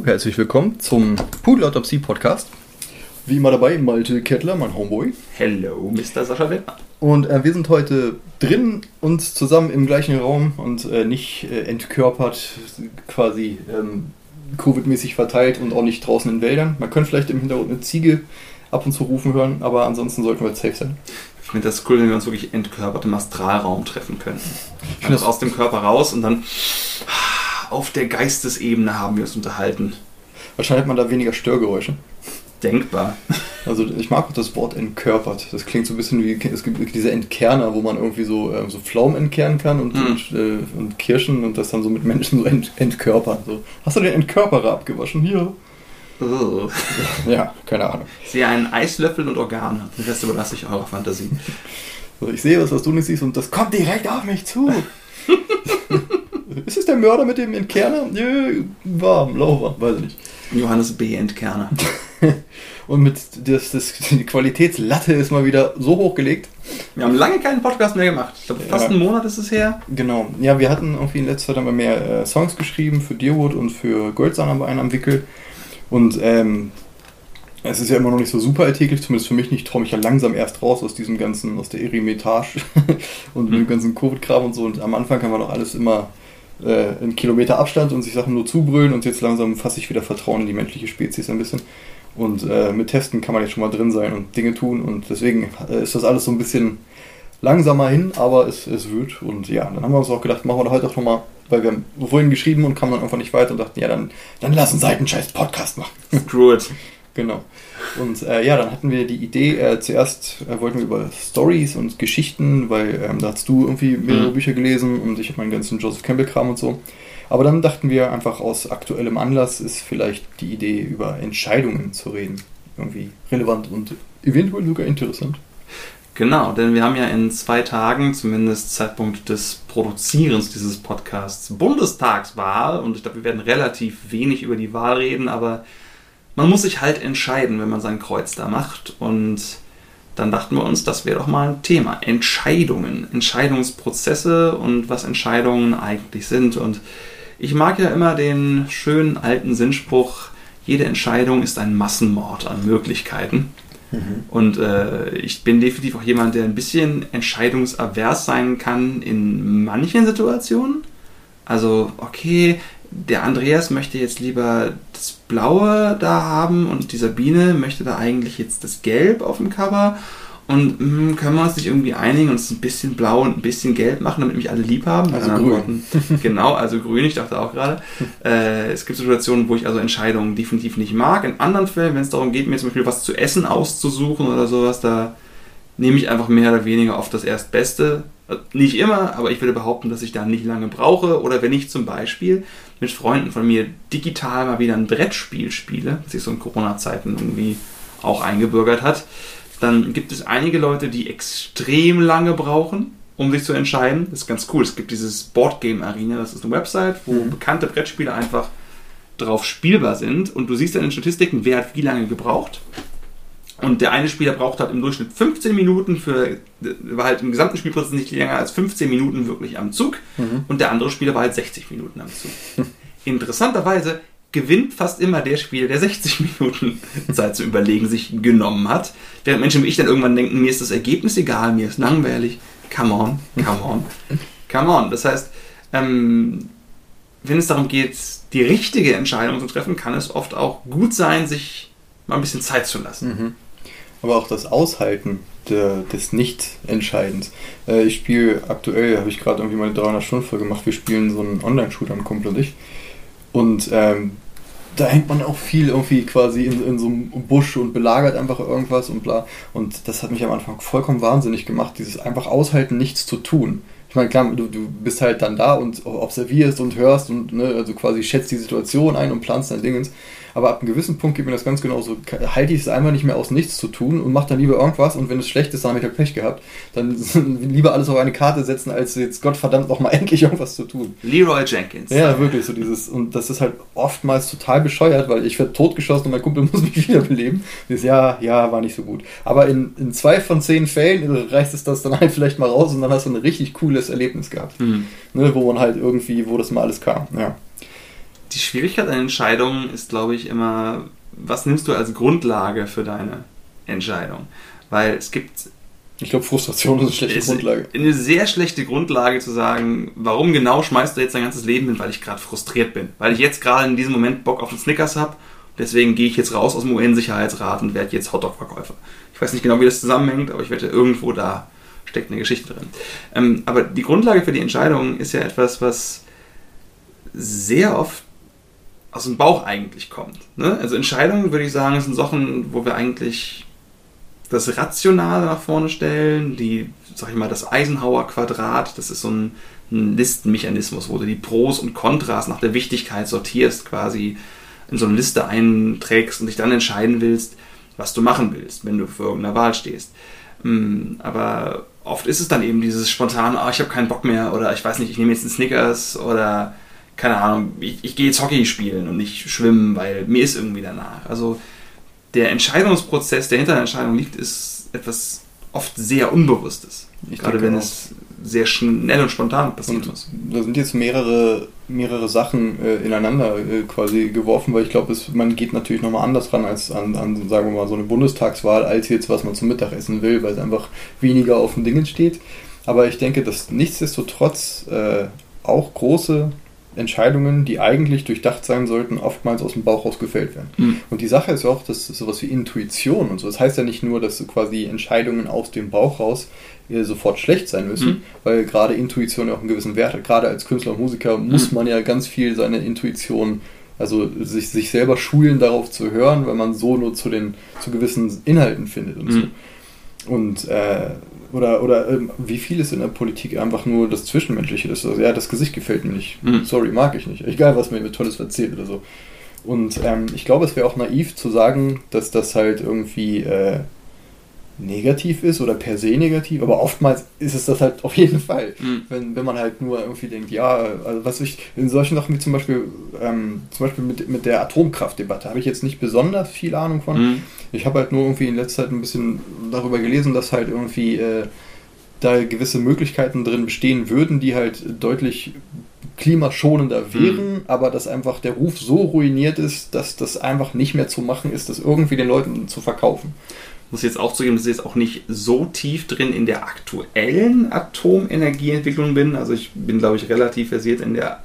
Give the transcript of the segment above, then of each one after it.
Hallo, herzlich willkommen zum Pudelautopsie Podcast. Wie immer dabei Malte Kettler, mein Homeboy. Hello, Mr. Sascha Wittmann. Und äh, wir sind heute drin und zusammen im gleichen Raum und äh, nicht äh, entkörpert, quasi ähm, Covid-mäßig verteilt und auch nicht draußen in Wäldern. Man könnte vielleicht im Hintergrund eine Ziege ab und zu rufen hören, aber ansonsten sollten wir jetzt safe sein. Ich finde das cool, wenn wir uns wirklich entkörpert im Astralraum treffen können. Einfach aus dem Körper raus und dann auf der Geistesebene haben wir uns unterhalten. Wahrscheinlich hat man da weniger Störgeräusche. Denkbar. Also ich mag auch das Wort entkörpert. Das klingt so ein bisschen wie, es gibt diese Entkerner, wo man irgendwie so, äh, so Pflaumen entkernen kann und, Mhm. und, äh, und Kirschen und das dann so mit Menschen so ent, entkörpern. So. Hast du den Entkörperer abgewaschen? Hier. Ugh. Ja, keine Ahnung. Ich sehe einen Eislöffel und Organe. Den Rest überlasse ich eurer Fantasie. Also ich sehe was, was du nicht siehst und das kommt direkt auf mich zu. Ist es der Mörder mit dem Entkerner? Nö, warm, lauwarm, weiß ich nicht. Johannes B. Entkerner. Und mit das, das, die Qualitätslatte ist mal wieder so hochgelegt. Wir haben lange keinen Podcast mehr gemacht. Ich glaube, fast Ja. einen Monat ist es her. Genau. Ja, wir hatten irgendwie in letzter Zeit wir mehr äh, Songs geschrieben für Deerwood und für Goldsand haben wir einen am Wickel. Und ähm, es ist ja immer noch nicht so super alltäglich, zumindest für mich nicht, traue mich ja langsam erst raus aus diesem ganzen, aus der Eremitage und mit dem ganzen Covid-Kram und so. Und am Anfang haben wir noch alles immer äh, in Kilometer Abstand und sich Sachen nur zubrüllen und jetzt langsam fasse ich wieder Vertrauen in die menschliche Spezies ein bisschen. Und äh, mit Testen kann man jetzt schon mal drin sein und Dinge tun und deswegen äh, ist das alles so ein bisschen langsamer hin, aber es, es wird. Und ja, dann haben wir uns auch gedacht, machen wir da heute auch nochmal, weil wir haben vorhin geschrieben und kamen dann einfach nicht weiter und dachten, ja, dann, dann lass uns halt einen scheiß Podcast machen. Screw it. Genau. Und äh, ja, dann hatten wir die Idee, äh, zuerst äh, wollten wir über Stories und Geschichten, weil ähm, da hast du irgendwie mehrere Mhm. Bücher gelesen und ich habe meinen ganzen Joseph Campbell-Kram und so. Aber dann dachten wir einfach aus aktuellem Anlass ist vielleicht die Idee, über Entscheidungen zu reden. Irgendwie relevant und eventuell sogar interessant. Genau, denn wir haben ja in zwei Tagen, zumindest Zeitpunkt des Produzierens dieses Podcasts, Bundestagswahl und ich glaube, wir werden relativ wenig über die Wahl reden, aber man muss sich halt entscheiden, wenn man sein Kreuz da macht und dann dachten wir uns, das wäre doch mal ein Thema. Entscheidungen, Entscheidungsprozesse und was Entscheidungen eigentlich sind. Und ich mag ja immer den schönen alten Sinnspruch, jede Entscheidung ist ein Massenmord an Möglichkeiten. Und äh, ich bin definitiv auch jemand, der ein bisschen entscheidungsavers sein kann in manchen Situationen. Also, okay, der Andreas möchte jetzt lieber das Blaue da haben und die Sabine möchte da eigentlich jetzt das Gelb auf dem Cover. Und hm, können wir uns nicht irgendwie einigen und es ein bisschen blau und ein bisschen gelb machen, damit mich alle lieb haben? Also grün. Worten, genau, also grün, ich dachte auch gerade. Äh, es gibt Situationen, wo ich also Entscheidungen definitiv nicht mag. In anderen Fällen, wenn es darum geht, mir zum Beispiel was zu essen auszusuchen oder sowas, da nehme ich einfach mehr oder weniger auf das Erstbeste. Äh, Nicht immer, aber ich würde behaupten, dass ich da nicht lange brauche. Oder wenn ich zum Beispiel mit Freunden von mir digital mal wieder ein Brettspiel spiele, das sich so in Corona-Zeiten irgendwie auch eingebürgert hat, dann gibt es einige Leute, die extrem lange brauchen, um sich zu entscheiden. Das ist ganz cool. Es gibt dieses Boardgame Arena, das ist eine Website, wo Mhm. bekannte Brettspiele einfach drauf spielbar sind und du siehst dann in den Statistiken, wer hat wie lange gebraucht. Und der eine Spieler braucht halt im Durchschnitt 15 Minuten für, war halt im gesamten Spielprozess nicht länger als 15 Minuten wirklich am Zug. Mhm. Und der andere Spieler war halt 60 Minuten am Zug. Interessanterweise gewinnt fast immer der Spieler, der 60 Minuten Zeit zu überlegen sich genommen hat. Während Menschen wie ich dann irgendwann denken, mir ist das Ergebnis egal, mir ist langweilig. Come on, come on, come on. Das heißt, ähm, wenn es darum geht, die richtige Entscheidung zu treffen, kann es oft auch gut sein, sich mal ein bisschen Zeit zu lassen. Mhm. Aber auch das Aushalten der, des Nicht-Entscheidens. Äh, ich spiele aktuell, habe ich gerade irgendwie meine 300-Stunden-Folge gemacht, wir spielen so einen Online-Shooter, ein Kumpel und ich. Und ähm, da hängt man auch viel irgendwie quasi in, in so einem Busch und belagert einfach irgendwas und bla. Und das hat mich am Anfang vollkommen wahnsinnig gemacht, dieses einfach aushalten, nichts zu tun. Ich meine, klar, du, du bist halt dann da und observierst und hörst und ne, also quasi schätzt die Situation ein und planst dein Dingens. Aber ab einem gewissen Punkt geht mir das ganz genauso. Halte ich es einfach nicht mehr aus, nichts zu tun und mach dann lieber irgendwas. Und wenn es schlecht ist, dann habe ich halt Pech gehabt. Dann lieber alles auf eine Karte setzen, als jetzt Gottverdammt noch mal endlich irgendwas zu tun. Leroy Jenkins. Ja, wirklich so dieses. Und das ist halt oftmals total bescheuert, weil ich werde totgeschossen und mein Kumpel muss mich wiederbeleben. Dieses Ja, ja, war nicht so gut. Aber in, in zwei von zehn Fällen reißt es das dann halt vielleicht mal raus und dann hast du ein richtig cooles Erlebnis gehabt. Hm. Ne, wo man halt irgendwie, wo das mal alles kam. Ja. Die Schwierigkeit an Entscheidungen ist, glaube ich, immer, was nimmst du als Grundlage für deine Entscheidung? Weil es gibt. Ich glaube, Frustration ist eine schlechte ist Grundlage. Eine sehr schlechte Grundlage zu sagen, warum genau schmeißt du jetzt dein ganzes Leben hin, weil ich gerade frustriert bin. Weil ich jetzt gerade in diesem Moment Bock auf den Snickers habe. Deswegen gehe ich jetzt raus aus dem UN-Sicherheitsrat und werde jetzt Hotdog-Verkäufer. Ich weiß nicht genau, wie das zusammenhängt, aber ich wette, irgendwo da steckt eine Geschichte drin. Ähm, aber die Grundlage für die Entscheidung ist ja etwas, was sehr oft aus dem Bauch eigentlich kommt. Ne? Also Entscheidungen, würde ich sagen, sind Sachen, wo wir eigentlich das Rationale nach vorne stellen, die, sag ich mal, das Eisenhower-Quadrat, das ist so ein, ein, Listenmechanismus, wo du die Pros und Kontras nach der Wichtigkeit sortierst, quasi in so eine Liste einträgst und dich dann entscheiden willst, was du machen willst, wenn du vor irgendeiner Wahl stehst. Mm, aber oft ist es dann eben dieses spontane, oh, ich habe keinen Bock mehr oder ich weiß nicht, ich nehme jetzt einen Snickers oder keine Ahnung, ich, ich gehe jetzt Hockey spielen und nicht schwimmen, weil mir ist irgendwie danach. Also der Entscheidungsprozess, der hinter der Entscheidung liegt, ist etwas oft sehr Unbewusstes. Ich Gerade wenn auch. es sehr schnell und spontan passiert ist. Da sind jetzt mehrere, mehrere Sachen äh, ineinander äh, quasi geworfen, weil ich glaube, man geht natürlich nochmal anders ran als an, an, sagen wir mal, so eine Bundestagswahl, als jetzt, was man zum Mittagessen will, weil es einfach weniger auf den Dingen steht. Aber ich denke, dass nichtsdestotrotz äh, auch große Entscheidungen, die eigentlich durchdacht sein sollten, oftmals aus dem Bauch raus gefällt werden. Mhm. Und die Sache ist auch, dass sowas wie Intuition und so, das heißt ja nicht nur, dass quasi Entscheidungen aus dem Bauch raus äh, sofort schlecht sein müssen, mhm. weil gerade Intuition ja auch einen gewissen Wert hat. Gerade als Künstler und Musiker muss mhm. man ja ganz viel seine Intuition, also sich, sich selber schulen, darauf zu hören, weil man so nur zu den zu gewissen Inhalten findet und so. Mhm. Und äh, oder, oder ähm, wie viel ist in der Politik einfach nur das Zwischenmenschliche? Das, also, ja, das Gesicht gefällt mir nicht. Mhm. Sorry, mag ich nicht. Egal, was mir Tolles erzählt oder so. Und ähm, ich glaube, es wäre auch naiv zu sagen, dass das halt irgendwie äh, negativ ist oder per se negativ, aber oftmals ist es das halt auf jeden Fall. Mhm. Wenn, wenn man halt nur irgendwie denkt, ja, also was ich, in solchen Sachen wie zum Beispiel, ähm, zum Beispiel mit, mit der Atomkraftdebatte habe ich jetzt nicht besonders viel Ahnung von. Mhm. Ich habe halt nur irgendwie in letzter Zeit ein bisschen darüber gelesen, dass halt irgendwie äh, da gewisse Möglichkeiten drin bestehen würden, die halt deutlich klimaschonender mhm. wären, mhm. aber dass einfach der Ruf so ruiniert ist, dass das einfach nicht mehr zu machen ist, das irgendwie den Leuten zu verkaufen muss jetzt auch zugeben, dass ich jetzt auch nicht so tief drin in der aktuellen Atomenergieentwicklung bin. Also ich bin, glaube ich, relativ versiert in der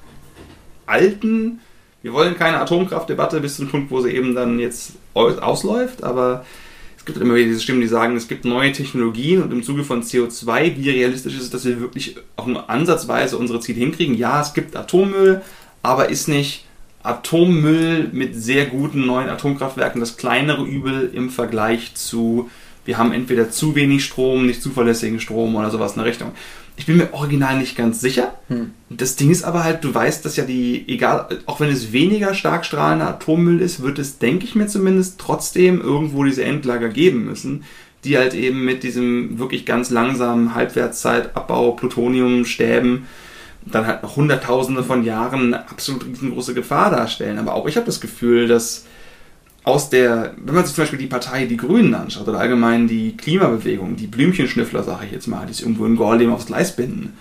alten. Wir wollen keine Atomkraftdebatte bis zum Punkt, wo sie eben dann jetzt ausläuft, aber es gibt immer wieder diese Stimmen, die sagen, es gibt neue Technologien und im Zuge von CO2, wie realistisch ist es, dass wir wirklich auch nur ansatzweise unsere Ziele hinkriegen? Ja, es gibt Atommüll, aber ist nicht Atommüll mit sehr guten neuen Atomkraftwerken das kleinere Übel im Vergleich zu, wir haben entweder zu wenig Strom, nicht zuverlässigen Strom oder sowas in der Richtung. Ich bin mir original nicht ganz sicher. Hm. Das Ding ist aber halt, du weißt, dass ja die, egal, auch wenn es weniger stark strahlender Atommüll ist, wird es, denke ich mir zumindest, trotzdem irgendwo diese Endlager geben müssen, die halt eben mit diesem wirklich ganz langsamen Halbwertszeit-Abbau, Plutonium, Stäben, dann halt noch Hunderttausende von Jahren eine absolut riesengroße Gefahr darstellen. Aber auch ich habe das Gefühl, dass aus der, wenn man sich zum Beispiel die Partei Die Grünen anschaut oder allgemein die Klimabewegung, die Blümchenschnüffler, sage ich jetzt mal, die sich irgendwo in Gorleben aufs Gleis binden,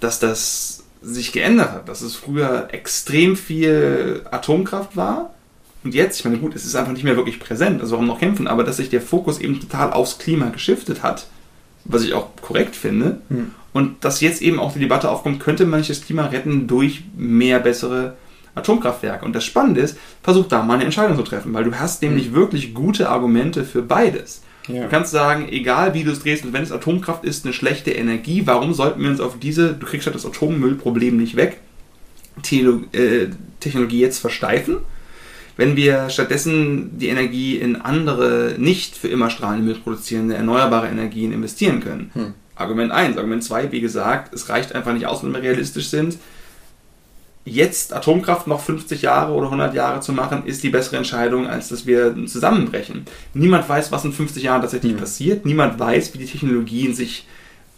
dass das sich geändert hat, dass es früher extrem viel Atomkraft war und jetzt, ich meine, gut, es ist einfach nicht mehr wirklich präsent, also warum noch kämpfen, aber dass sich der Fokus eben total aufs Klima geschiftet hat, was ich auch korrekt finde. Hm. Und dass jetzt eben auch die Debatte aufkommt, könnte man nicht das Klima retten durch mehr bessere Atomkraftwerke. Und das Spannende ist, versuch da mal eine Entscheidung zu treffen, weil du hast nämlich mhm. wirklich gute Argumente für beides. Ja. Du kannst sagen, egal wie du es drehst, und wenn es Atomkraft ist, eine schlechte Energie, warum sollten wir uns auf diese, du kriegst halt das Atommüllproblem nicht weg, äh, Technologie jetzt versteifen? Wenn wir stattdessen die Energie in andere, nicht für immer strahlende Müll produzierende, erneuerbare Energien investieren können. Hm. Argument 1. Argument 2, wie gesagt, es reicht einfach nicht aus, wenn wir realistisch sind. Jetzt Atomkraft noch 50 Jahre oder 100 Jahre zu machen, ist die bessere Entscheidung, als dass wir zusammenbrechen. Niemand weiß, was in 50 Jahren tatsächlich mhm. passiert. Niemand weiß, wie die Technologien sich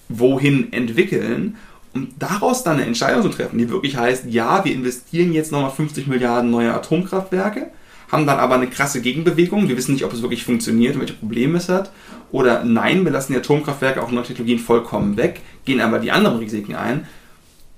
wohin entwickeln. Um daraus dann eine Entscheidung zu treffen, die wirklich heißt, ja, wir investieren jetzt nochmal 50 Milliarden neue Atomkraftwerke, haben dann aber eine krasse Gegenbewegung. Wir wissen nicht, ob es wirklich funktioniert und welche Probleme es hat. Oder nein, wir lassen die Atomkraftwerke auch neue Technologien vollkommen weg, gehen aber die anderen Risiken ein.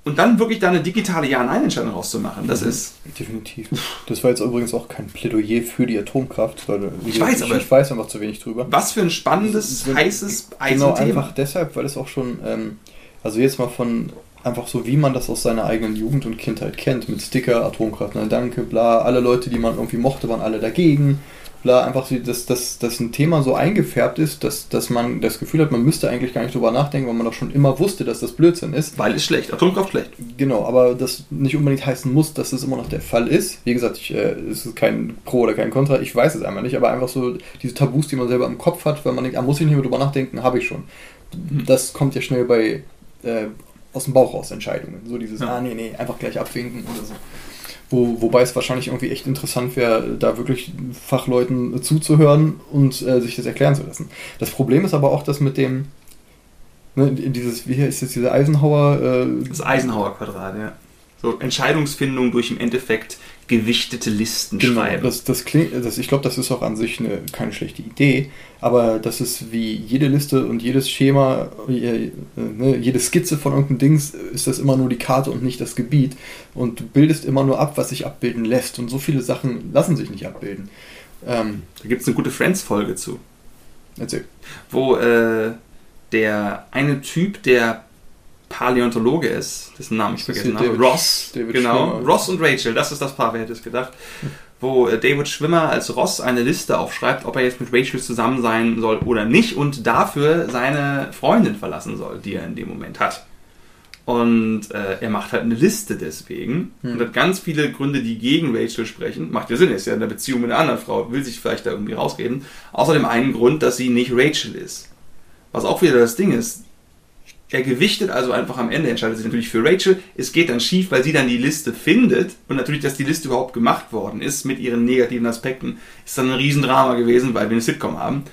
und dann wirklich da eine digitale Ja-Nein-Entscheidung rauszumachen, das mhm. ist. Definitiv. Das war jetzt übrigens auch kein Plädoyer für die Atomkraft, weil ich, ich weiß, aber ich weiß einfach zu wenig drüber. Was für ein spannendes, heißes Eisenthema. Genau, einfach deshalb, weil es auch schon, ähm, also jetzt mal von einfach so, wie man das aus seiner eigenen Jugend und Kindheit kennt, mit Sticker, Atomkraft, na danke, bla, alle Leute, die man irgendwie mochte, waren alle dagegen bla, einfach so, dass, dass, dass ein Thema so eingefärbt ist, dass, dass man das Gefühl hat, man müsste eigentlich gar nicht drüber nachdenken, weil man doch schon immer wusste, dass das Blödsinn ist. Weil es schlecht, Atomkraft schlecht. Genau, aber das nicht unbedingt heißen muss, dass es immer noch der Fall ist. Wie gesagt, ich, äh, es ist kein Pro oder kein Contra, ich weiß es einmal nicht, aber einfach so diese Tabus, die man selber im Kopf hat, weil man denkt, ah, muss ich nicht mehr drüber nachdenken, habe ich schon. Mhm. Das kommt ja schnell bei äh, aus dem Bauch raus Entscheidungen. So dieses, ja. ah nee, nee, einfach gleich abwinken oder so. Wo, wobei es wahrscheinlich irgendwie echt interessant wäre, da wirklich Fachleuten zuzuhören und äh, sich das erklären zu lassen. Das Problem ist aber auch, dass mit dem, ne, dieses, wie ist jetzt dieser Eisenhower? Äh, das Eisenhower-Quadrat, ja. So Entscheidungsfindung durch im Endeffekt gewichtete Listen genau, schreiben. Das, das klingt, das, ich glaube, das ist auch an sich eine, keine schlechte Idee, aber das ist wie jede Liste und jedes Schema, äh, ne, jede Skizze von irgendeinem Dings, ist das immer nur die Karte und nicht das Gebiet. Und du bildest immer nur ab, was sich abbilden lässt. Und so viele Sachen lassen sich nicht abbilden. Ähm, da gibt es eine gute Friends-Folge zu. Erzähl. Wo äh, der eine Typ, der Paläontologe ist, dessen Namen ich vergessen habe. Ross, David genau. Schwimmer. Ross und Rachel, das ist das Paar, wer hätte es gedacht. Wo äh, David Schwimmer als Ross eine Liste aufschreibt, ob er jetzt mit Rachel zusammen sein soll oder nicht und dafür seine Freundin verlassen soll, die er in dem Moment hat. Und äh, er macht halt eine Liste deswegen hm. und hat ganz viele Gründe, die gegen Rachel sprechen. Macht ja Sinn, er ist ja in einer Beziehung mit einer anderen Frau, will sich vielleicht da irgendwie rausreden. Außerdem einen Grund, dass sie nicht Rachel ist. Was auch wieder das Ding ist, er gewichtet also einfach am Ende, entscheidet sich natürlich für Rachel. Es geht dann schief, weil sie dann die Liste findet und natürlich, dass die Liste überhaupt gemacht worden ist mit ihren negativen Aspekten, ist dann ein Riesendrama gewesen, weil wir eine Sitcom haben.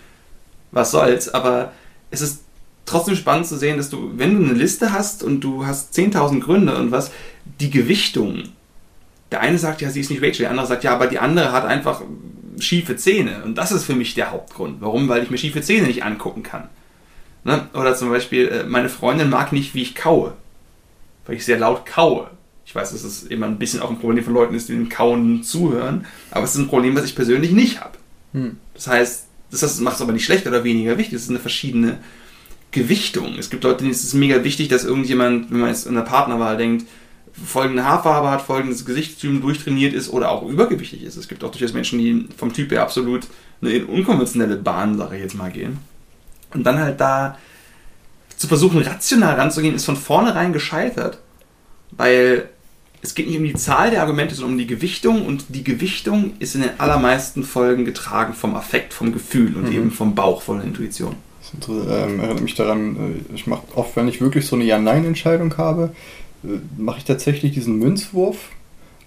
Was soll's, aber es ist trotzdem spannend zu sehen, dass du, wenn du eine Liste hast und du hast 10.000 Gründe und was, die Gewichtung. Der eine sagt, ja, sie ist nicht Rachel, der andere sagt, ja, aber die andere hat einfach schiefe Zähne. Und das ist für mich der Hauptgrund. Warum? Weil ich mir schiefe Zähne nicht angucken kann. Ne? Oder zum Beispiel, äh, meine Freundin mag nicht, wie ich kaue. Weil ich sehr laut kaue. Ich weiß, dass es immer ein bisschen auch ein Problem von Leuten ist, die dem Kauen zuhören. Aber es ist ein Problem, was ich persönlich nicht habe. Hm. Das heißt, das macht es aber nicht schlechter oder weniger wichtig. Es ist eine verschiedene Gewichtung. Es gibt Leute, denen ist es mega wichtig, dass irgendjemand, wenn man jetzt in der Partnerwahl denkt, folgende Haarfarbe hat, folgendes Gesichtstypen durchtrainiert ist oder auch übergewichtig ist. Es gibt auch durchaus Menschen, die vom Typ her absolut eine unkonventionelle Bahn, sage ich jetzt mal, gehen. Und dann halt da zu versuchen, rational ranzugehen, ist von vornherein gescheitert. Weil es geht nicht um die Zahl der Argumente, sondern um die Gewichtung. Und die Gewichtung ist in den allermeisten Folgen getragen vom Affekt, vom Gefühl und mhm. eben vom Bauch, von der Intuition. Das ähm, erinnert mich daran, äh, ich mache oft, wenn ich wirklich so eine Ja-Nein-Entscheidung habe, äh, mache ich tatsächlich diesen Münzwurf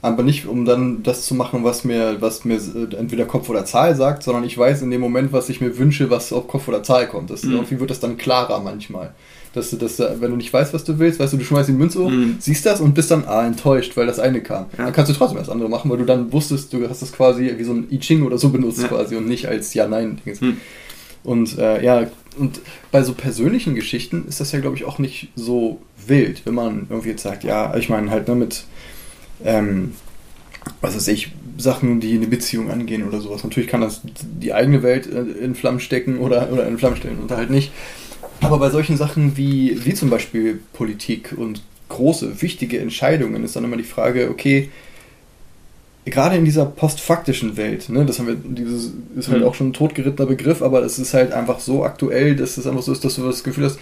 aber nicht um dann das zu machen, was mir, was mir äh, entweder Kopf oder Zahl sagt, sondern ich weiß in dem Moment, was ich mir wünsche, was auf Kopf oder Zahl kommt. Das, mhm. Irgendwie wird das dann klarer manchmal. Dass du das, wenn du nicht weißt, was du willst, weißt du, du schmeißt die Münze hoch, mhm. siehst das und bist dann ah, enttäuscht, weil das eine kam. Ja. Dann kannst du trotzdem das andere machen, weil du dann wusstest, du hast das quasi wie so ein I Ching oder so benutzt ja. quasi und nicht als Ja-Nein. Mhm. Und äh, ja, und bei so persönlichen Geschichten ist das ja, glaube ich, auch nicht so wild, wenn man irgendwie jetzt sagt, ja, ich meine halt ne, mit ähm, was weiß ich, Sachen, die eine Beziehung angehen oder sowas. Natürlich kann das die eigene Welt äh, in Flammen stecken oder, oder in Flammen stellen und halt nicht. Aber bei solchen Sachen wie, wie zum Beispiel Politik und große, wichtige Entscheidungen ist dann immer die Frage, okay, gerade in dieser postfaktischen Welt, ne, das haben wir, dieses ist halt mhm. auch schon ein totgerittener Begriff, aber es ist halt einfach so aktuell, dass es einfach so ist, dass du das Gefühl hast,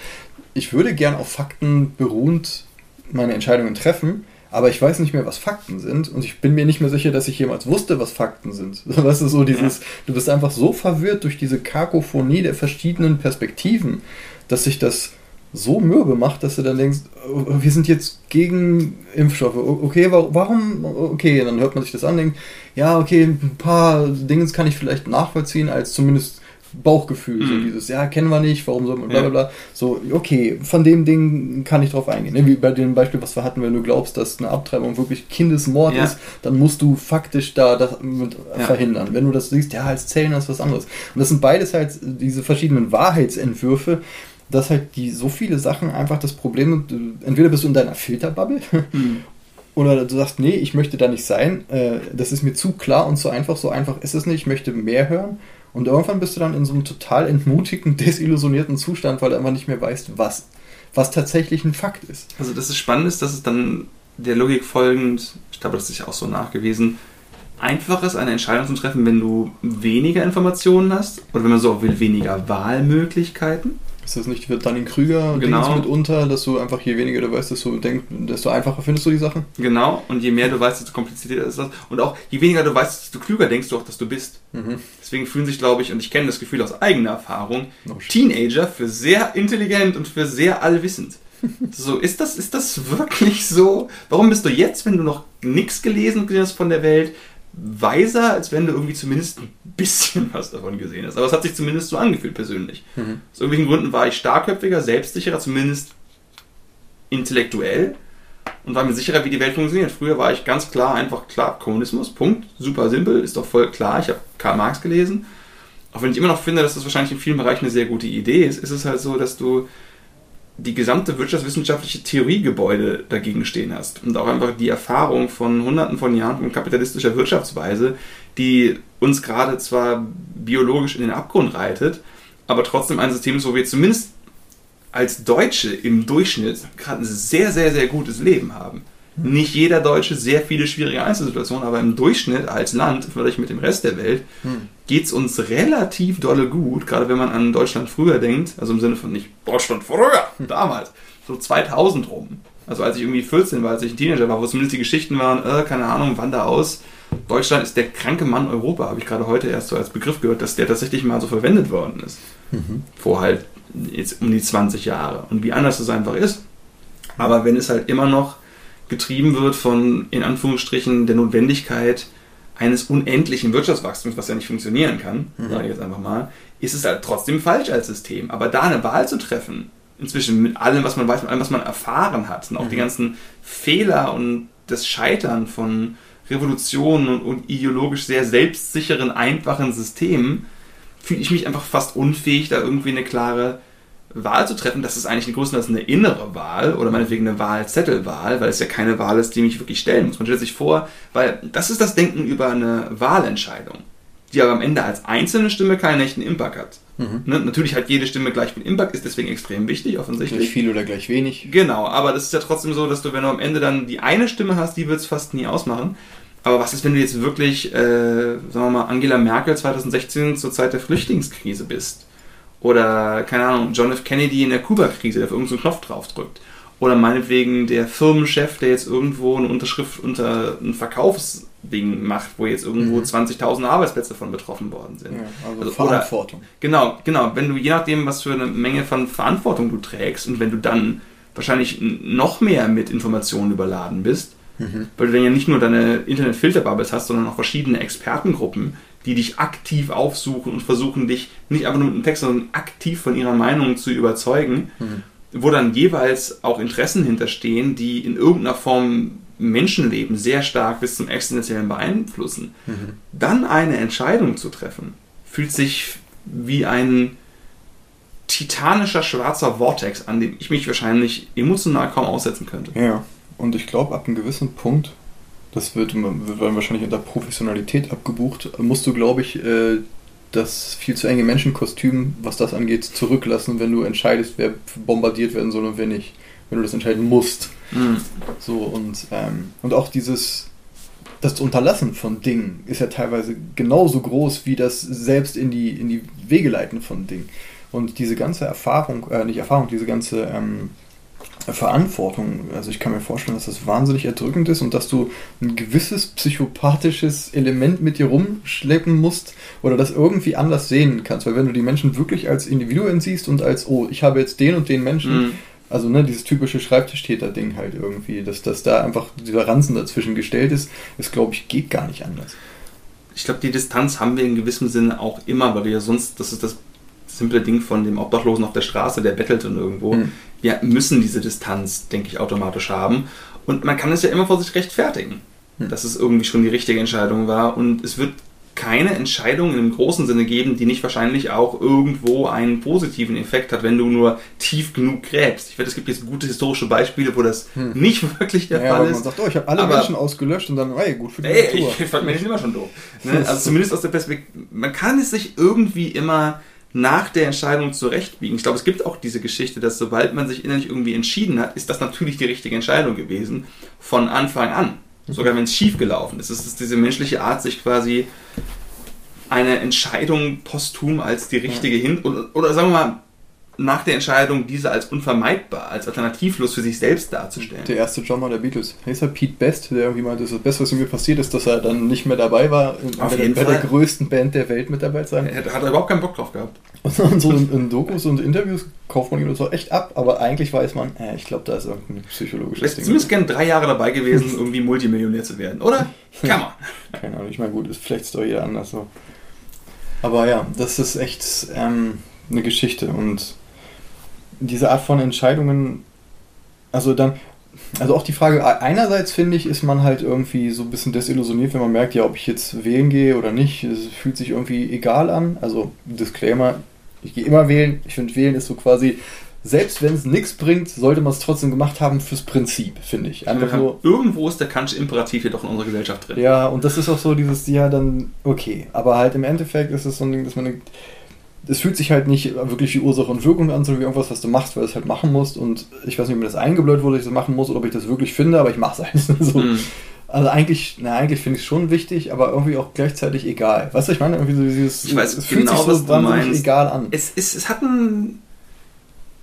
ich würde gern auf Fakten beruhend meine Entscheidungen treffen, aber ich weiß nicht mehr, was Fakten sind und ich bin mir nicht mehr sicher, dass ich jemals wusste, was Fakten sind. Was ist so dieses, ja. du bist einfach so verwirrt durch diese Kakophonie der verschiedenen Perspektiven, dass sich das so mürbe macht, dass du dann denkst, oh, wir sind jetzt gegen Impfstoffe. Okay, warum? Okay, dann hört man sich das an, denkt, ja, okay, ein paar Dinge kann ich vielleicht nachvollziehen, als zumindest Bauchgefühl, mhm. so dieses, ja, kennen wir nicht, warum soll man, bla bla bla. So, okay, von dem Ding kann ich drauf eingehen. Ne? Wie bei dem Beispiel, was wir hatten, wenn du glaubst, dass eine Abtreibung wirklich Kindesmord ja. ist, dann musst du faktisch da das ja. verhindern. Wenn du das siehst, ja, als Zellen ist was anderes. Und das sind beides halt diese verschiedenen Wahrheitsentwürfe, dass halt die so viele Sachen einfach das Problem sind, entweder bist du in deiner Filterbubble mhm. oder du sagst, nee, ich möchte da nicht sein, äh, das ist mir zu klar und so einfach, so einfach ist es nicht, ich möchte mehr hören. Und irgendwann bist du dann in so einem total entmutigten, desillusionierten Zustand, weil du einfach nicht mehr weißt, was, was tatsächlich ein Fakt ist. Also das ist spannend dass es dann der Logik folgend, ich glaube, das ist ja auch so nachgewiesen, einfach ist, eine Entscheidung zu treffen, wenn du weniger Informationen hast oder wenn man so will, weniger Wahlmöglichkeiten. Ist das nicht wird dann in Krüger genau. mitunter, dass du einfach je weniger du weißt, desto, denk, desto einfacher findest du die Sachen? Genau, und je mehr du weißt, desto komplizierter ist das. Und auch je weniger du weißt, desto klüger denkst du auch, dass du bist. Mhm. Deswegen fühlen sich, glaube ich, und ich kenne das Gefühl aus eigener Erfahrung, oh, Teenager für sehr intelligent und für sehr allwissend. so, ist das, ist das wirklich so? Warum bist du jetzt, wenn du noch nichts gelesen hast von der Welt, weiser, als wenn du irgendwie zumindest ein bisschen was davon gesehen hast. Aber es hat sich zumindest so angefühlt persönlich. Mhm. Aus irgendwelchen Gründen war ich starkköpfiger, selbstsicherer, zumindest intellektuell und war mir sicherer, wie die Welt funktioniert. Früher war ich ganz klar einfach klar Kommunismus, Punkt. Super simpel, ist doch voll klar. Ich habe Karl Marx gelesen. Auch wenn ich immer noch finde, dass das wahrscheinlich in vielen Bereichen eine sehr gute Idee ist, ist es halt so, dass du die gesamte wirtschaftswissenschaftliche Theoriegebäude dagegen stehen hast. Und auch einfach die Erfahrung von hunderten von Jahren von kapitalistischer Wirtschaftsweise, die uns gerade zwar biologisch in den Abgrund reitet, aber trotzdem ein System ist, wo wir zumindest als Deutsche im Durchschnitt gerade ein sehr, sehr, sehr gutes Leben haben. Nicht jeder Deutsche sehr viele schwierige Einzelsituationen, aber im Durchschnitt als Land, vielleicht mit dem Rest der Welt, hm. geht es uns relativ dolle gut, gerade wenn man an Deutschland früher denkt, also im Sinne von nicht Deutschland früher, hm. damals, so 2000 rum. Also als ich irgendwie 14 war, als ich ein Teenager war, wo zumindest die Geschichten waren, äh, keine Ahnung, wander aus. Deutschland ist der kranke Mann Europa, habe ich gerade heute erst so als Begriff gehört, dass der tatsächlich mal so verwendet worden ist. Mhm. Vor halt jetzt um die 20 Jahre. Und wie anders es einfach ist. Aber wenn es halt immer noch getrieben wird von, in Anführungsstrichen, der Notwendigkeit eines unendlichen Wirtschaftswachstums, was ja nicht funktionieren kann, mhm. sage ich jetzt einfach mal, ist es halt trotzdem falsch als System. Aber da eine Wahl zu treffen, inzwischen mit allem, was man weiß, mit allem, was man erfahren hat, und auch mhm. die ganzen Fehler und das Scheitern von Revolutionen und, und ideologisch sehr selbstsicheren, einfachen Systemen, fühle ich mich einfach fast unfähig, da irgendwie eine klare Wahl zu treffen, das ist eigentlich eine größtenteils eine innere Wahl oder meinetwegen eine Wahlzettelwahl, weil es ja keine Wahl ist, die mich wirklich stellen muss. Man stellt sich vor, weil das ist das Denken über eine Wahlentscheidung, die aber am Ende als einzelne Stimme keinen echten Impact hat. Mhm. Ne? Natürlich hat jede Stimme gleich viel Impact, ist deswegen extrem wichtig, offensichtlich. Gleich viel oder gleich wenig. Genau, aber das ist ja trotzdem so, dass du, wenn du am Ende dann die eine Stimme hast, die wird es fast nie ausmachen. Aber was ist, wenn du jetzt wirklich, äh, sagen wir mal, Angela Merkel 2016 zur Zeit der Flüchtlingskrise bist? Oder, keine Ahnung, John F. Kennedy in der Kuba-Krise, der auf irgendeinen Knopf drauf drückt. Oder meinetwegen der Firmenchef, der jetzt irgendwo eine Unterschrift unter ein Verkaufsding macht, wo jetzt irgendwo mhm. 20.000 Arbeitsplätze von betroffen worden sind. Ja, also, also Verantwortung. Oder, genau, genau. Wenn du, je nachdem, was für eine Menge von Verantwortung du trägst und wenn du dann wahrscheinlich noch mehr mit Informationen überladen bist, mhm. weil du dann ja nicht nur deine Internetfilterbubbles hast, sondern auch verschiedene Expertengruppen, die dich aktiv aufsuchen und versuchen, dich nicht einfach nur mit einem Text, sondern aktiv von ihrer Meinung zu überzeugen, mhm. wo dann jeweils auch Interessen hinterstehen, die in irgendeiner Form Menschenleben sehr stark bis zum Existenziellen beeinflussen. Mhm. Dann eine Entscheidung zu treffen, fühlt sich wie ein titanischer schwarzer Vortex, an dem ich mich wahrscheinlich emotional kaum aussetzen könnte. Ja, und ich glaube, ab einem gewissen Punkt das wird, wird wahrscheinlich unter Professionalität abgebucht. Musst du, glaube ich, äh, das viel zu enge Menschenkostüm, was das angeht, zurücklassen, wenn du entscheidest, wer bombardiert werden soll und wer nicht. Wenn du das entscheiden musst. Mhm. So, und, ähm, und auch dieses, das Unterlassen von Dingen ist ja teilweise genauso groß wie das selbst in die, in die Wege leiten von Dingen. Und diese ganze Erfahrung, äh, nicht Erfahrung, diese ganze ähm, Verantwortung. Also ich kann mir vorstellen, dass das wahnsinnig erdrückend ist und dass du ein gewisses psychopathisches Element mit dir rumschleppen musst oder das irgendwie anders sehen kannst. Weil wenn du die Menschen wirklich als Individuen siehst und als, oh, ich habe jetzt den und den Menschen, mhm. also ne, dieses typische Schreibtischtäter-Ding halt irgendwie, dass, dass da einfach dieser Ranzen dazwischen gestellt ist, das glaube ich geht gar nicht anders. Ich glaube, die Distanz haben wir in gewissem Sinne auch immer, weil wir ja sonst, das ist das simple Ding von dem Obdachlosen auf der Straße, der bettelt dann irgendwo. Mhm wir müssen diese Distanz, denke ich, automatisch haben. Und man kann es ja immer vor sich rechtfertigen, hm. dass es irgendwie schon die richtige Entscheidung war. Und es wird keine Entscheidung im großen Sinne geben, die nicht wahrscheinlich auch irgendwo einen positiven Effekt hat, wenn du nur tief genug gräbst. Ich finde, es gibt jetzt gute historische Beispiele, wo das hm. nicht wirklich der ja, Fall ist. Man sagt, oh, ich habe alle aber, Menschen ausgelöscht und dann, hey, gut für die ey, Natur. Ich, ich fand Menschen immer schon doof. Ne? Also zumindest aus der Perspektive, man kann es sich irgendwie immer nach der Entscheidung zurechtbiegen. Ich glaube, es gibt auch diese Geschichte, dass sobald man sich innerlich irgendwie entschieden hat, ist das natürlich die richtige Entscheidung gewesen, von Anfang an. Sogar wenn es schief gelaufen ist. Es ist diese menschliche Art, sich quasi eine Entscheidung posthum als die richtige hin oder, oder sagen wir mal nach der Entscheidung, diese als unvermeidbar, als alternativlos für sich selbst darzustellen. Der erste Drummer der Beatles, heißt er Pete Best, der irgendwie meinte, das Beste, was ihm passiert ist, dass er dann nicht mehr dabei war, bei, jeden bei der größten Band der Welt mit dabei sein. Er hat er überhaupt keinen Bock drauf gehabt. Und so in, in, Dokus und Interviews kauft man ihm das auch echt ab, aber eigentlich weiß man, äh, ich glaube, da ist irgendein psychologisches Ding. zumindest gerne drei Jahre dabei gewesen, irgendwie Multimillionär zu werden, oder? Kann man. Keine Ahnung, ich meine, gut, ist vielleicht ist doch jeder anders so. Aber ja, das ist echt ähm, eine Geschichte und diese Art von Entscheidungen, also dann, also auch die Frage, einerseits finde ich, ist man halt irgendwie so ein bisschen desillusioniert, wenn man merkt, ja, ob ich jetzt wählen gehe oder nicht, es fühlt sich irgendwie egal an. Also Disclaimer, ich gehe immer wählen. Ich finde, wählen ist so quasi, selbst wenn es nichts bringt, sollte man es trotzdem gemacht haben fürs Prinzip, finde ich. Einfach nur, irgendwo ist der Kantsche Imperativ jedoch in unserer Gesellschaft drin. Ja, und das ist auch so dieses, ja, dann, okay. Aber halt im Endeffekt ist es so ein Ding, dass man denkt, es fühlt sich halt nicht wirklich wie Ursache und Wirkung an, sondern wie irgendwas, was du machst, weil du es halt machen musst. Und ich weiß nicht, ob mir das eingebläut wurde, dass ich das machen muss oder ob ich das wirklich finde, aber ich mache es halt so. Mhm. Also eigentlich, na, eigentlich finde ich es schon wichtig, aber irgendwie auch gleichzeitig egal. Weißt du, ich meine, irgendwie so dieses. Ich weiß, es fühlt genau, sich so wahnsinnig egal an. Es, es, es hat ein.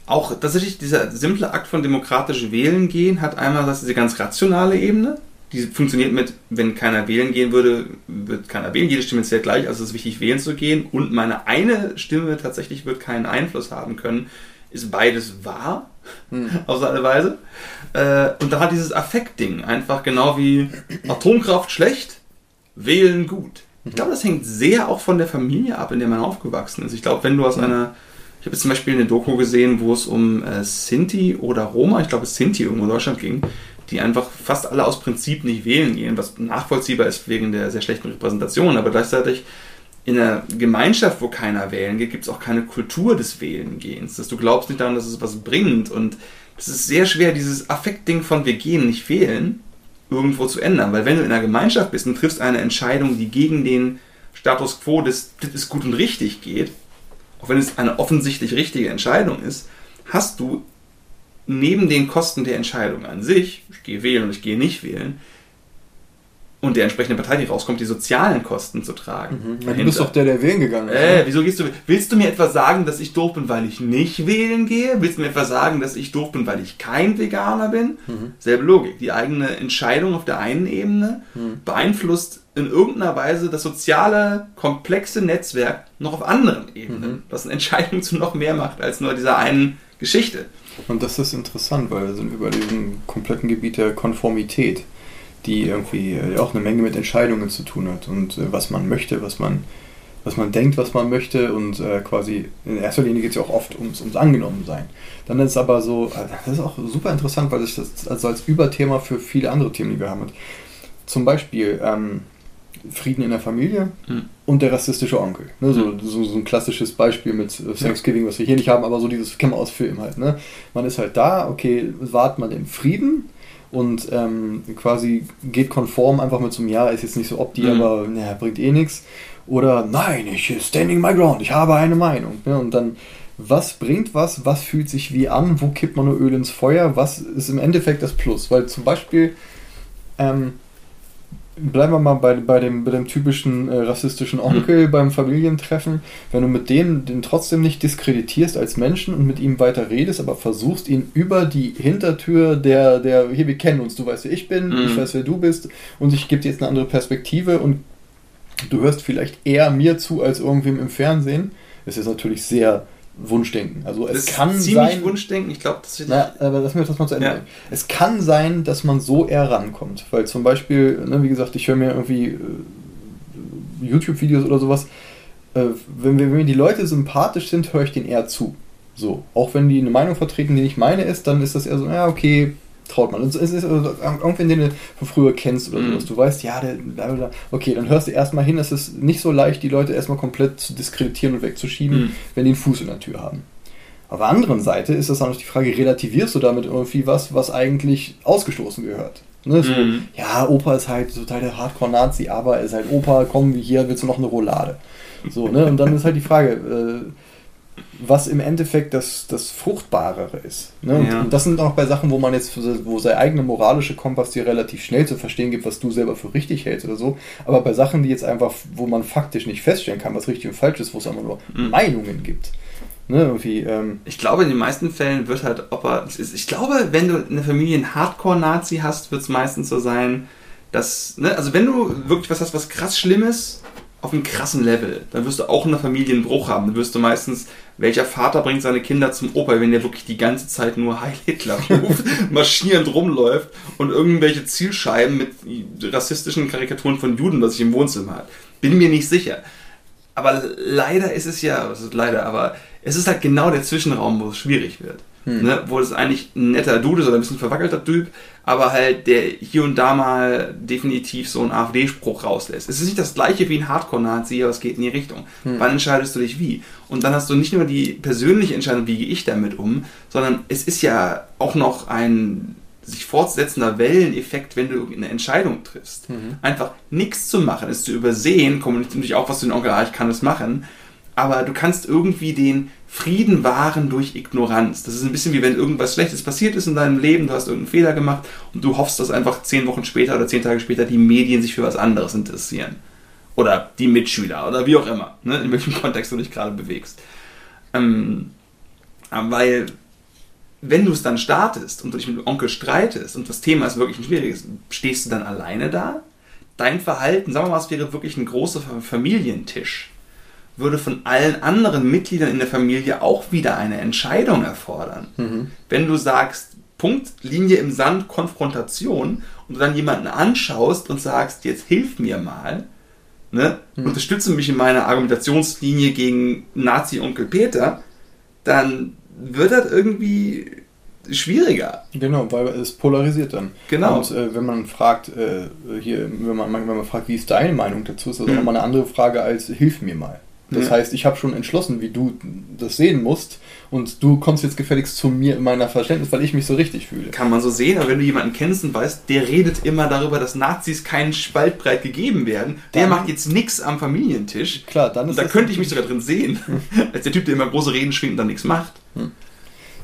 Auch tatsächlich dieser simple Akt von demokratisch wählen gehen hat einmal das, diese ganz rationale Ebene, die funktioniert mit, wenn keiner wählen gehen würde, wird keiner wählen. Jede Stimme zählt gleich, also es ist wichtig, wählen zu gehen. Und meine eine Stimme tatsächlich wird keinen Einfluss haben können. Ist beides wahr, hm. auf seine Weise. Äh, und da hat dieses Affektding einfach genau wie Atomkraft schlecht, wählen gut. Ich glaube, das hängt sehr auch von der Familie ab, in der man aufgewachsen ist. Ich glaube, wenn du aus hm. einer ich habe jetzt zum Beispiel eine Doku gesehen, wo es um äh, Sinti oder Roma, ich glaube es Sinti irgendwo in Deutschland ging, die einfach fast alle aus Prinzip nicht wählen gehen, was nachvollziehbar ist wegen der sehr schlechten Repräsentation, aber gleichzeitig in einer Gemeinschaft, wo keiner wählen geht, gibt es auch keine Kultur des Wählengehens. Dass du glaubst nicht daran, dass es was bringt und es ist sehr schwer, dieses Affektding von wir gehen nicht wählen irgendwo zu ändern, weil wenn du in einer Gemeinschaft bist und triffst eine Entscheidung, die gegen den Status quo des das ist gut und richtig geht, auch wenn es eine offensichtlich richtige Entscheidung ist, hast du neben den Kosten der Entscheidung an sich, ich gehe wählen und ich gehe nicht wählen, und der entsprechende Partei, die rauskommt, die sozialen Kosten zu tragen. Mhm. Ja, du bist doch der, der wählen gegangen ist. Äh, wieso gehst du? Willst du mir etwas sagen, dass ich doof bin, weil ich nicht wählen gehe? Willst du mir etwas sagen, dass ich doof bin, weil ich kein Veganer bin? Mhm. Selbe Logik. Die eigene Entscheidung auf der einen Ebene mhm. beeinflusst in irgendeiner Weise das soziale, komplexe Netzwerk noch auf anderen Ebenen, mhm. was eine Entscheidung zu noch mehr macht als nur dieser einen Geschichte. Und das ist interessant, weil wir sind über diesem kompletten Gebiet der Konformität, die irgendwie äh, auch eine Menge mit Entscheidungen zu tun hat und äh, was man möchte, was man, was man denkt, was man möchte und äh, quasi in erster Linie geht es ja auch oft ums, ums Angenommensein. Dann ist aber so, das ist auch super interessant, weil sich das also als Überthema für viele andere Themen, die wir haben. Zum Beispiel, ähm, Frieden in der Familie mhm. und der rassistische Onkel. Ne, so, mhm. so, so, ein klassisches Beispiel mit äh, Thanksgiving, was wir hier nicht haben, aber so dieses kennen wir aus Film halt. Ne? Man ist halt da, okay, wart man den Frieden und ähm, quasi geht konform einfach mit so einem Ja, ist jetzt nicht so opti, mhm. aber naja, bringt eh nichts. Oder nein, ich standing my ground, ich habe eine Meinung. Ne? Und dann, was bringt was, was fühlt sich wie an, wo kippt man nur Öl ins Feuer, was ist im Endeffekt das Plus? Weil zum Beispiel, ähm, bleiben wir mal bei, bei, dem, bei dem typischen äh, rassistischen Onkel mhm. beim Familientreffen. Wenn du mit denen den trotzdem nicht diskreditierst als Menschen und mit ihm weiter redest, aber versuchst ihn über die Hintertür der, der hier, wir kennen uns, du weißt, wer ich bin, mhm. ich weiß, wer du bist und ich gebe dir jetzt eine andere Perspektive und du hörst vielleicht eher mir zu als irgendwem im Fernsehen. Das ist natürlich sehr Wunschdenken. Also es das kann ziemlich sein. Wunschdenken, ich glaube, das ist. Na, aber lass mir das mal zu Ende. Ja. Es kann sein, dass man so eher rankommt. Weil zum Beispiel, ne, wie gesagt, ich höre mir irgendwie äh, YouTube-Videos oder sowas. Äh, wenn, wenn mir die Leute sympathisch sind, höre ich denen eher zu. So. Auch wenn die eine Meinung vertreten, die nicht meine ist, dann ist das eher so, ja, okay, traut man. Es ist also irgendwen, den du von früher kennst oder Mhm. sowas. Du weißt, ja, der, bla, bla, bla. okay, dann hörst du erstmal hin, es ist nicht so leicht, die Leute erstmal komplett zu diskreditieren und wegzuschieben, Mhm. wenn die einen Fuß in der Tür haben. Auf der anderen Seite ist das auch noch die Frage, relativierst du damit irgendwie was, was eigentlich ausgestoßen gehört? Ne, so, Mhm. Ja, Opa ist halt total der Hardcore-Nazi, aber er ist halt Opa, komm, hier willst du noch eine Roulade. So, ne? Und dann ist halt die Frage, äh, was im Endeffekt das, das Fruchtbarere ist. Ne? Und, Ja. und das sind auch bei Sachen, wo man jetzt, wo sein eigener moralische Kompass dir relativ schnell zu verstehen gibt, was du selber für richtig hältst oder so. Aber bei Sachen, die jetzt einfach, wo man faktisch nicht feststellen kann, was richtig und falsch ist, wo es einfach nur Mhm. Meinungen gibt. Ne? Ähm, Ich glaube, in den meisten Fällen wird halt, ob er. Ich glaube, wenn du in der Familie einen Hardcore-Nazi hast, wird es meistens so sein, dass. Ne, also, wenn du wirklich was hast, was krass Schlimmes, auf einem krassen Level, dann wirst du auch in der Familie einen Bruch haben. Dann wirst du meistens, welcher Vater bringt seine Kinder zum Opa, wenn der wirklich die ganze Zeit nur Heil Hitler ruft, marschierend rumläuft und irgendwelche Zielscheiben mit rassistischen Karikaturen von Juden, was ich im Wohnzimmer hat. Bin mir nicht sicher. Aber leider ist es ja, ist leider, aber es ist halt genau der Zwischenraum, wo es schwierig wird. Hm. Ne? Wo es eigentlich ein netter Dude ist oder ein bisschen verwackelter Typ, aber halt der hier und da mal definitiv so einen AfD-Spruch rauslässt. Es ist nicht das gleiche wie ein Hardcore-Nazi, aber es geht in die Richtung. Hm. Wann entscheidest du dich wie? Und dann hast du nicht nur die persönliche Entscheidung, wie gehe ich damit um, sondern es ist ja auch noch ein sich fortsetzender Welleneffekt, wenn du eine Entscheidung triffst. Mhm. Einfach nichts zu machen, es zu übersehen, kommuniziert natürlich auch was zu den Onkel, ah, ich kann das machen, aber du kannst irgendwie den Frieden wahren durch Ignoranz. Das ist ein bisschen wie wenn irgendwas Schlechtes passiert ist in deinem Leben, du hast irgendeinen Fehler gemacht und du hoffst, dass einfach zehn Wochen später oder zehn Tage später die Medien sich für was anderes interessieren. Oder die Mitschüler oder wie auch immer, ne, in welchem Kontext du dich gerade bewegst. Ähm, weil wenn du es dann startest und du dich mit dem Onkel streitest und das Thema ist wirklich ein schwieriges, stehst du dann alleine da? Dein Verhalten, sagen wir mal, es wäre wirklich ein großer Familientisch, würde von allen anderen Mitgliedern in der Familie auch wieder eine Entscheidung erfordern. Mhm. Wenn du sagst, Punkt, Linie im Sand, Konfrontation und du dann jemanden anschaust und sagst, jetzt hilf mir mal, ne, Mhm. unterstütze mich in meiner Argumentationslinie gegen Nazi-Onkel Peter, dann wird das irgendwie schwieriger. Genau, weil es polarisiert dann. Genau. Und äh, wenn man fragt, äh, hier, wenn man, wenn man fragt, wie ist deine Meinung dazu, ist das Mhm. nochmal eine andere Frage als hilf mir mal. Das Ja. heißt, ich habe schon entschlossen, wie du das sehen musst und du kommst jetzt gefälligst zu mir in meiner Verständnis, weil ich mich so richtig fühle. Kann man so sehen, aber wenn du jemanden kennst und weißt, der redet immer darüber, dass Nazis keinen Spaltbreit gegeben werden, der Dann- macht jetzt nichts am Familientisch. Klar, dann Und ist da das- könnte ich mich sogar drin sehen, als der Typ, der immer große Reden schwingt und dann nichts macht.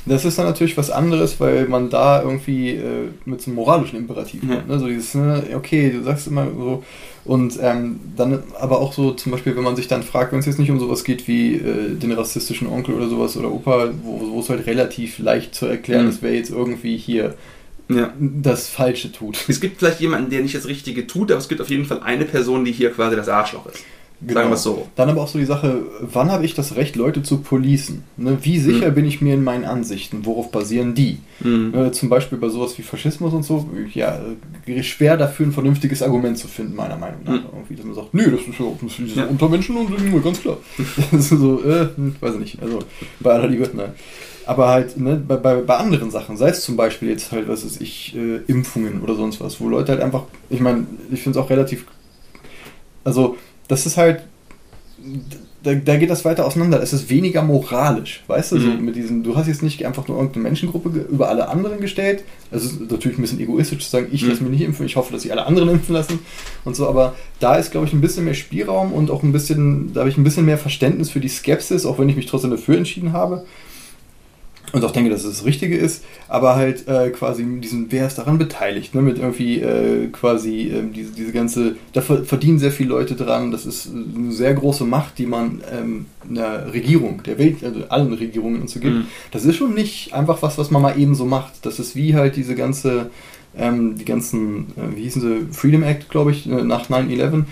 Das ist dann natürlich was anderes, weil man da irgendwie äh, mit so einem moralischen Imperativ Ja. kommt. Ne? So dieses, ne, okay, du sagst immer so. Und ähm, dann aber auch so zum Beispiel, wenn man sich dann fragt, wenn es jetzt nicht um sowas geht wie äh, den rassistischen Onkel oder sowas oder Opa, wo, es halt relativ leicht zu erklären Mhm. ist, wer jetzt irgendwie hier Ja. das Falsche tut. Es gibt vielleicht jemanden, der nicht das Richtige tut, aber es gibt auf jeden Fall eine Person, die hier quasi das Arschloch ist. Genau. Sagen wir es so. Dann aber auch so die Sache, wann habe ich das Recht, Leute zu policen? Ne? Wie sicher Mhm. bin ich mir in meinen Ansichten? Worauf basieren die? Mhm. Äh, zum Beispiel bei sowas wie Faschismus und so, ja, schwer dafür ein vernünftiges Argument zu finden, meiner Meinung nach. Mhm. Irgendwie, dass man sagt, nö, das ist ja das sind Ja. Untermenschen und äh, ganz klar. das ist so, äh, weiß ich nicht, also bei aller Liebe, ne. Aber halt, ne, bei, bei, bei anderen Sachen, sei es zum Beispiel jetzt halt, was weiß ich, äh, Impfungen oder sonst was, wo Leute halt einfach, ich meine, ich finde es auch relativ, also, das ist halt, da, da geht das weiter auseinander. Es ist weniger moralisch, weißt du? So Mhm. mit diesen, du hast jetzt nicht einfach nur irgendeine Menschengruppe über alle anderen gestellt. Es ist natürlich ein bisschen egoistisch zu sagen, ich Mhm. lasse mich nicht impfen, ich hoffe, dass sich alle anderen impfen lassen und so. Aber da ist, glaube ich, ein bisschen mehr Spielraum und auch ein bisschen, da habe ich ein bisschen mehr Verständnis für die Skepsis, auch wenn ich mich trotzdem dafür entschieden habe. Und auch denke, dass es das Richtige ist, aber halt äh, quasi diesen, wer ist daran beteiligt, ne? mit irgendwie äh, quasi ähm, diese, diese ganze, da ver- verdienen sehr viele Leute dran, das ist eine sehr große Macht, die man ähm, einer Regierung, der Welt, also allen Regierungen und so gibt. Mhm. Das ist schon nicht einfach was, was man mal eben so macht. Das ist wie halt diese ganze, ähm, die ganzen, äh, wie hießen sie, Freedom Act, glaube ich, äh, nach 9-11,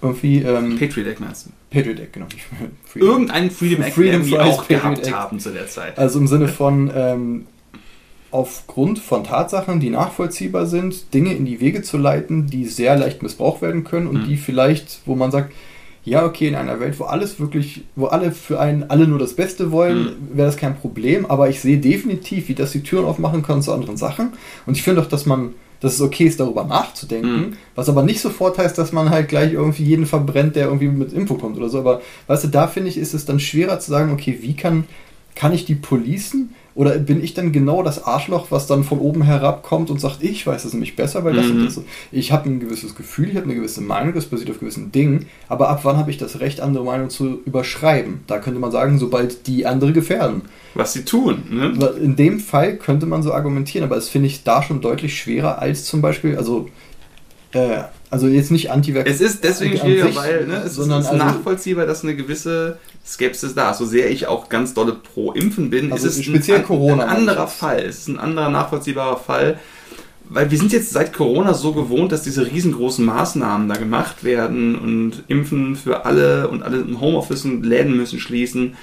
irgendwie, ähm, Patriot Act meinst du? Patriot Act, genau. Freedom. Irgendeinen Freedom Act Freedom die Fries auch Patriot gehabt Act. haben zu der Zeit. Also im Sinne von, ähm, aufgrund von Tatsachen, die nachvollziehbar sind, Dinge in die Wege zu leiten, die sehr leicht missbraucht werden können und Mhm. die vielleicht, wo man sagt, ja, okay, in einer Welt, wo alles wirklich, wo alle für einen, alle nur das Beste wollen, Mhm. wäre das kein Problem, aber ich sehe definitiv, wie das die Türen aufmachen kann zu anderen Sachen. Und ich finde auch, dass man, dass es okay ist, darüber nachzudenken, Mhm. was aber nicht sofort heißt, dass man halt gleich irgendwie jeden verbrennt, der irgendwie mit Info kommt oder so. Aber weißt du, da finde ich, ist es dann schwerer zu sagen, okay, wie kann, kann ich die policen? Oder bin ich dann genau das Arschloch, was dann von oben herab kommt und sagt, ich weiß es nämlich besser, weil das Mhm. und das so. Ich habe ein gewisses Gefühl, ich habe eine gewisse Meinung, das basiert auf gewissen Dingen, aber ab wann habe ich das Recht, andere Meinungen zu überschreiben? Da könnte man sagen, sobald die andere gefährden. Was sie tun. Ne? In dem Fall könnte man so argumentieren, aber das finde ich da schon deutlich schwerer als zum Beispiel, also, äh, also jetzt nicht anti Es ist deswegen schwieriger, weil ne, es sondern ist, also- nachvollziehbar, dass eine gewisse Skepsis da ist. So sehr ich auch ganz dolle pro Impfen bin, Also ist es speziell ein, Corona, ein anderer. Fall. Es ist ein anderer nachvollziehbarer Fall. Weil wir sind jetzt seit Corona so gewohnt, dass diese riesengroßen Maßnahmen da gemacht werden und Impfen für alle und alle im Homeoffice und Läden müssen schließen.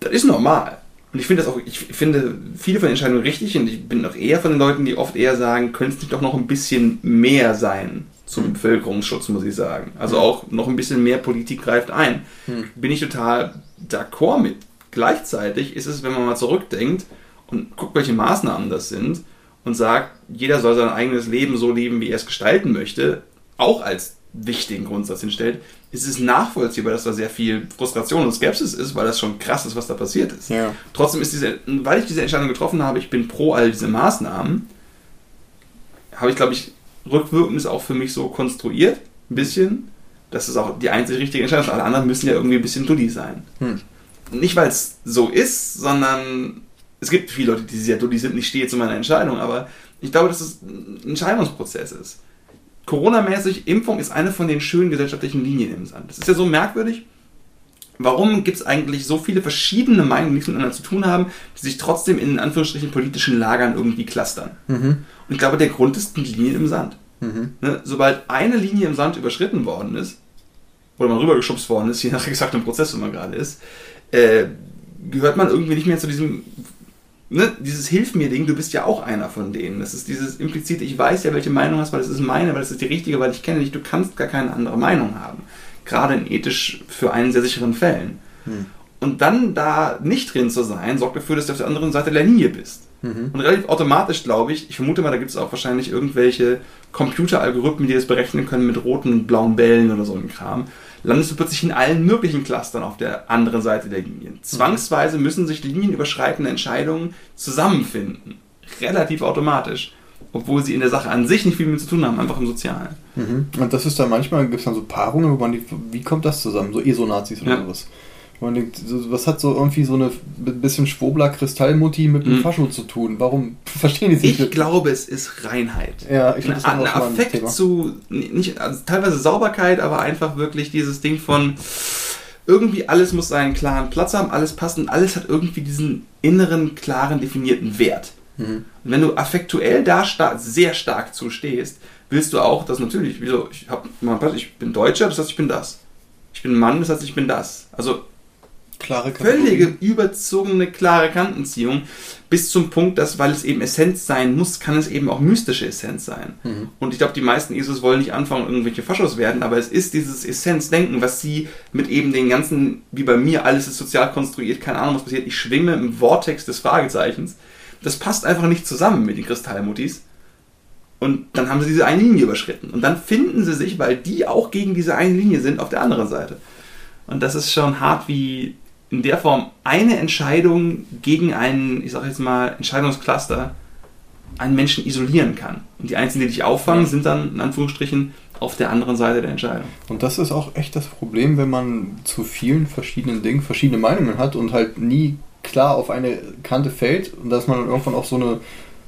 Das ist normal. Und ich finde das auch, ich finde viele von den Entscheidungen richtig und ich bin auch eher von den Leuten, die oft eher sagen, könnte es nicht doch noch ein bisschen mehr sein zum Bevölkerungsschutz, muss ich sagen. Also auch noch ein bisschen mehr Politik greift ein. Hm. Bin ich total d'accord mit. Gleichzeitig ist es, wenn man mal zurückdenkt und guckt, welche Maßnahmen das sind und sagt, jeder soll sein eigenes Leben so leben, wie er es gestalten möchte, auch als wichtigen Grundsatz hinstellt, ist es nachvollziehbar, dass da sehr viel Frustration und Skepsis ist, weil das schon krass ist, was da passiert ist. Ja. Trotzdem ist diese, weil ich diese Entscheidung getroffen habe, ich bin pro all diese Maßnahmen, habe ich, glaube ich, rückwirkend ist auch für mich so konstruiert, ein bisschen, dass es auch die einzige richtige Entscheidung ist. Alle anderen müssen ja irgendwie ein bisschen dulli sein. Hm. Nicht, weil es so ist, sondern es gibt viele Leute, die sehr dulli sind, ich stehe zu meiner Entscheidung, aber ich glaube, dass es ein Entscheidungsprozess ist. Corona-mäßig, Impfung ist eine von den schönen gesellschaftlichen Linien im Sand. Das ist ja so merkwürdig. Warum gibt es eigentlich so viele verschiedene Meinungen, die nichts miteinander zu tun haben, die sich trotzdem in Anführungsstrichen politischen Lagern irgendwie clustern? Mhm. Und ich glaube, der Grund ist die Linie im Sand. Mhm. Ne? Sobald eine Linie im Sand überschritten worden ist, oder man rübergeschubst worden ist, je nach exaktem Prozess, wo man gerade ist, äh, gehört man irgendwie nicht mehr zu diesem, ne, dieses Hilf mir Ding, du bist ja auch einer von denen. Das ist dieses implizite, ich weiß ja, welche Meinung hast, weil das ist meine, weil das ist die richtige, weil ich kenne dich, du kannst gar keine andere Meinung haben. Gerade in ethisch für einen sehr sicheren Fällen. Hm. Und dann da nicht drin zu sein, sorgt dafür, dass du auf der anderen Seite der Linie bist. Mhm. Und relativ automatisch, glaube ich, ich vermute mal, da gibt es auch wahrscheinlich irgendwelche Computeralgorithmen, die das berechnen können mit roten und blauen Bällen oder so ein Kram, landest du plötzlich in allen möglichen Clustern auf der anderen Seite der Linien. Zwangsweise müssen sich linienüberschreitende Entscheidungen zusammenfinden. Relativ automatisch. Obwohl sie in der Sache an sich nicht viel mit zu tun haben, einfach im Sozialen. Mhm. Und das ist dann manchmal, gibt es dann so Paarungen, wo man die, wie kommt das zusammen? So ESO-Nazis oder Ja. sowas. Man denkt, was hat so irgendwie so eine bisschen Schwobler Kristallmutti mit einem Mhm. Fascho zu tun? Warum verstehen die sich Ich glaube, es ist Reinheit. Ja, ich ein, finde das ein ein Affekt Thema. zu, nicht, also teilweise Sauberkeit, aber einfach wirklich dieses Ding von irgendwie alles muss seinen klaren Platz haben, alles passt und alles hat irgendwie diesen inneren, klaren, definierten Wert. Mhm. Und wenn du affektuell da sta sehr stark zustehst, willst du auch, dass natürlich, wieso, ich, hab, ich bin Deutscher, das heißt, ich bin das. Ich bin Mann, das heißt, ich bin das. Also Klare Kategorien. völlige überzogene, klare Kantenziehung bis zum Punkt, dass, weil es eben Essenz sein muss, kann es eben auch mystische Essenz sein. Mhm. Und ich glaube, die meisten ESOs wollen nicht anfangen, irgendwelche Faschos werden, aber es ist dieses Essenzdenken, was sie mit eben den ganzen, wie bei mir, alles ist sozial konstruiert, keine Ahnung, was passiert, ich schwimme im Vortex des Fragezeichens. Das passt einfach nicht zusammen mit den Kristallmutis. Und dann haben sie diese eine Linie überschritten. Und dann finden sie sich, weil die auch gegen diese eine Linie sind, auf der anderen Seite. Und das ist schon hart, wie in der Form eine Entscheidung gegen einen, ich sag jetzt mal, Entscheidungscluster einen Menschen isolieren kann. Und die Einzigen, die dich auffangen, Ja. sind dann in Anführungsstrichen auf der anderen Seite der Entscheidung. Und das ist auch echt das Problem, wenn man zu vielen verschiedenen Dingen verschiedene Meinungen hat und halt nie klar auf eine Kante fällt und dass man dann irgendwann auch so eine,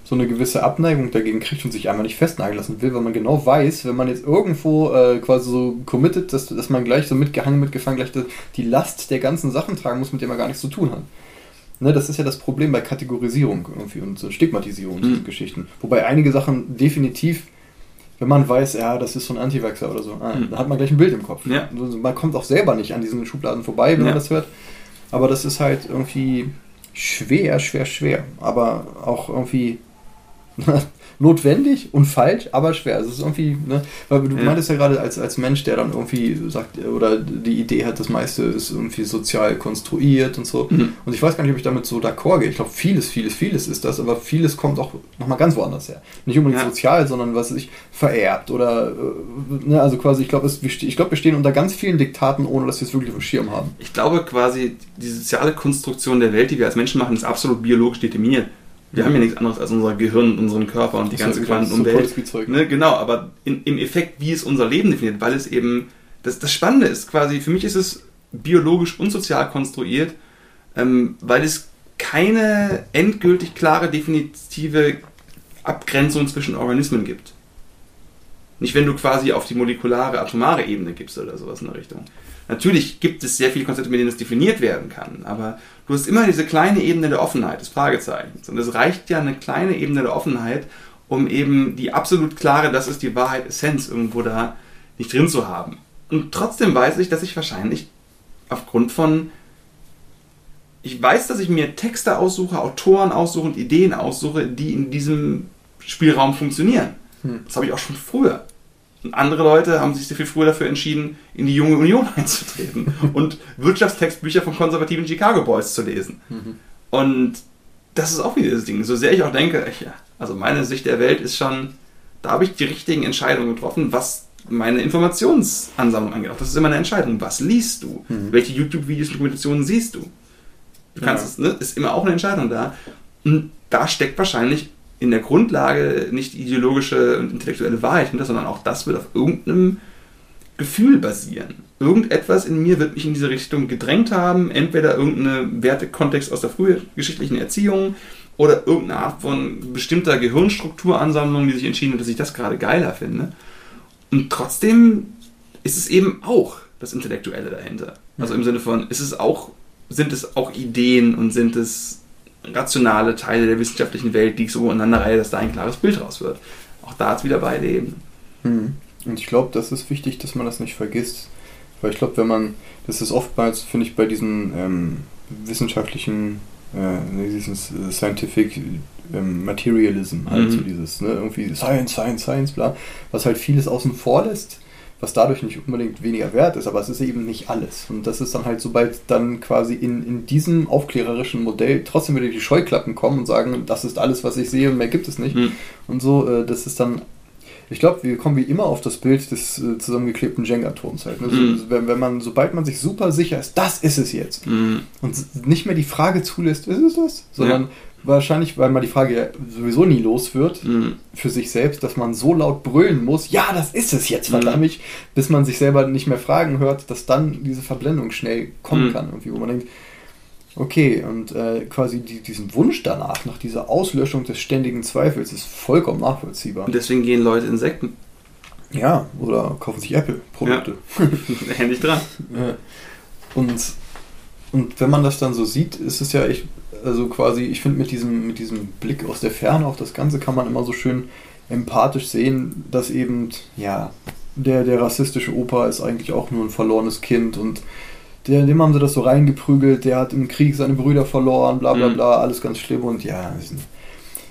so eine gewisse Abneigung dagegen kriegt und sich einmal nicht festnageln lassen will, weil man genau weiß, wenn man jetzt irgendwo äh, quasi so committed, dass, dass man gleich so mitgehangen, mitgefangen, gleich die- Last der ganzen Sachen tragen muss, mit der man gar nichts zu tun hat. Ne, das ist ja das Problem bei Kategorisierung irgendwie und so Stigmatisierung und Mhm. Geschichten. Wobei einige Sachen definitiv, wenn man weiß, ja, das ist so ein Anti-Vaxxer oder so, ah, Mhm. da hat man gleich ein Bild im Kopf. Ja. Also Man kommt auch selber nicht an diesen Schubladen vorbei, wenn Ja. man das hört. Aber das ist halt irgendwie schwer, schwer, schwer. Aber auch irgendwie notwendig und falsch, aber schwer. Also es ist irgendwie, ne, weil du ja. meintest ja gerade als, als Mensch, der dann irgendwie sagt, oder die Idee hat, das meiste ist irgendwie sozial konstruiert und so. Mhm. Und ich weiß gar nicht, ob ich damit so d'accord gehe. Ich glaube, vieles, vieles, vieles ist das, aber vieles kommt auch nochmal ganz woanders her. Nicht unbedingt ja. sozial, sondern was sich vererbt oder, äh, ne, also quasi, ich glaube, ich glaube, wir stehen unter ganz vielen Diktaten, ohne dass wir es wirklich auf dem Schirm haben. Ich glaube quasi, die soziale Konstruktion der Welt, die wir als Menschen machen, ist absolut biologisch determiniert. Wir haben ja nichts anderes als unser Gehirn, unseren Körper und die ganze Quantenumwelt. Ne, genau, aber in, im Effekt, wie es unser Leben definiert, weil es eben, das, das Spannende ist quasi, für mich ist es biologisch und sozial konstruiert, ähm, weil es keine endgültig klare, definitive Abgrenzung zwischen Organismen gibt. Nicht, wenn du quasi auf die molekulare, atomare Ebene gibst oder sowas in der Richtung. Natürlich gibt es sehr viele Konzepte, mit denen es definiert werden kann, aber du hast immer diese kleine Ebene der Offenheit, des Fragezeichens. Und es reicht ja eine kleine Ebene der Offenheit, um eben die absolut klare, das ist die Wahrheit, Essenz irgendwo da nicht drin zu haben. Und trotzdem weiß ich, dass ich wahrscheinlich aufgrund von ich weiß, dass ich mir Texte aussuche, Autoren aussuche und Ideen aussuche, die in diesem Spielraum funktionieren. Hm. Das habe ich auch schon früher. Und andere Leute haben sich sehr viel früher dafür entschieden, in die junge Union einzutreten und Wirtschaftstextbücher von konservativen Chicago Boys zu lesen. Mhm. Und das ist auch wieder das Ding. So sehr ich auch denke, ich, also meine Sicht der Welt ist schon, da habe ich die richtigen Entscheidungen getroffen, was meine Informationsansammlung angeht. Auch das ist immer eine Entscheidung. Was liest du? Mhm. Welche YouTube-Videos und Dokumentationen siehst du? Du kannst ja. es, ne, ist immer auch eine Entscheidung da. Und da steckt wahrscheinlich in der Grundlage nicht ideologische und intellektuelle Wahrheit hinter, sondern auch das wird auf irgendeinem Gefühl basieren. Irgendetwas in mir wird mich in diese Richtung gedrängt haben, entweder irgendein Wertekontext aus der frühgeschichtlichen Erziehung oder irgendeine Art von bestimmter Gehirnstrukturansammlung, die sich entschieden hat, dass ich das gerade geiler finde. Und trotzdem ist es eben auch das Intellektuelle dahinter. Also im Sinne von, ist es auch, sind es auch Ideen und sind es rationale Teile der wissenschaftlichen Welt, die ich so ineinander reihe, dass da ein klares Bild raus wird. Auch da ist wieder beide Ebenen. Mhm. Und ich glaube, das ist wichtig, dass man das nicht vergisst. Weil ich glaube, wenn man, das ist oftmals, finde ich, bei diesen ähm, wissenschaftlichen, äh, diesen Scientific ähm, Materialism, halt mhm. so dieses, ne, irgendwie Science, Science, Science, bla, was halt vieles außen vor lässt was dadurch nicht unbedingt weniger wert ist, aber es ist eben nicht alles. Und das ist dann halt, sobald dann quasi in, in diesem aufklärerischen Modell trotzdem wieder die Scheuklappen kommen und sagen, das ist alles, was ich sehe und mehr gibt es nicht. Mhm. Und so, äh, das ist dann ich glaube, wir kommen wie immer auf das Bild des äh, zusammengeklebten Jenga-Turms halt. Ne? Mm. So, wenn, wenn, man, sobald man sich super sicher ist, das ist es jetzt, mm. und nicht mehr die Frage zulässt, ist es das? Sondern ja wahrscheinlich, weil man die Frage ja sowieso nie los wird, mhm. für sich selbst, dass man so laut brüllen muss, ja, das ist es jetzt, verdammt, mhm. bis man sich selber nicht mehr fragen hört, dass dann diese Verblendung schnell kommen mhm. kann, irgendwie, wo man denkt, okay, und äh, quasi die, diesen Wunsch danach, nach dieser Auslöschung des ständigen Zweifels, ist vollkommen nachvollziehbar. Und deswegen gehen Leute Insekten. Ja, oder kaufen sich Apple-Produkte. Ja. Händig dran. Ja. Und, und wenn man das dann so sieht, ist es ja echt also quasi, ich finde mit diesem, mit diesem Blick aus der Ferne auf das Ganze kann man immer so schön empathisch sehen, dass eben, ja, der, der rassistische Opa ist eigentlich auch nur ein verlorenes Kind und der, dem haben sie das so reingeprügelt, der hat im Krieg seine Brüder verloren, bla bla mhm. bla, alles ganz schlimm und ja,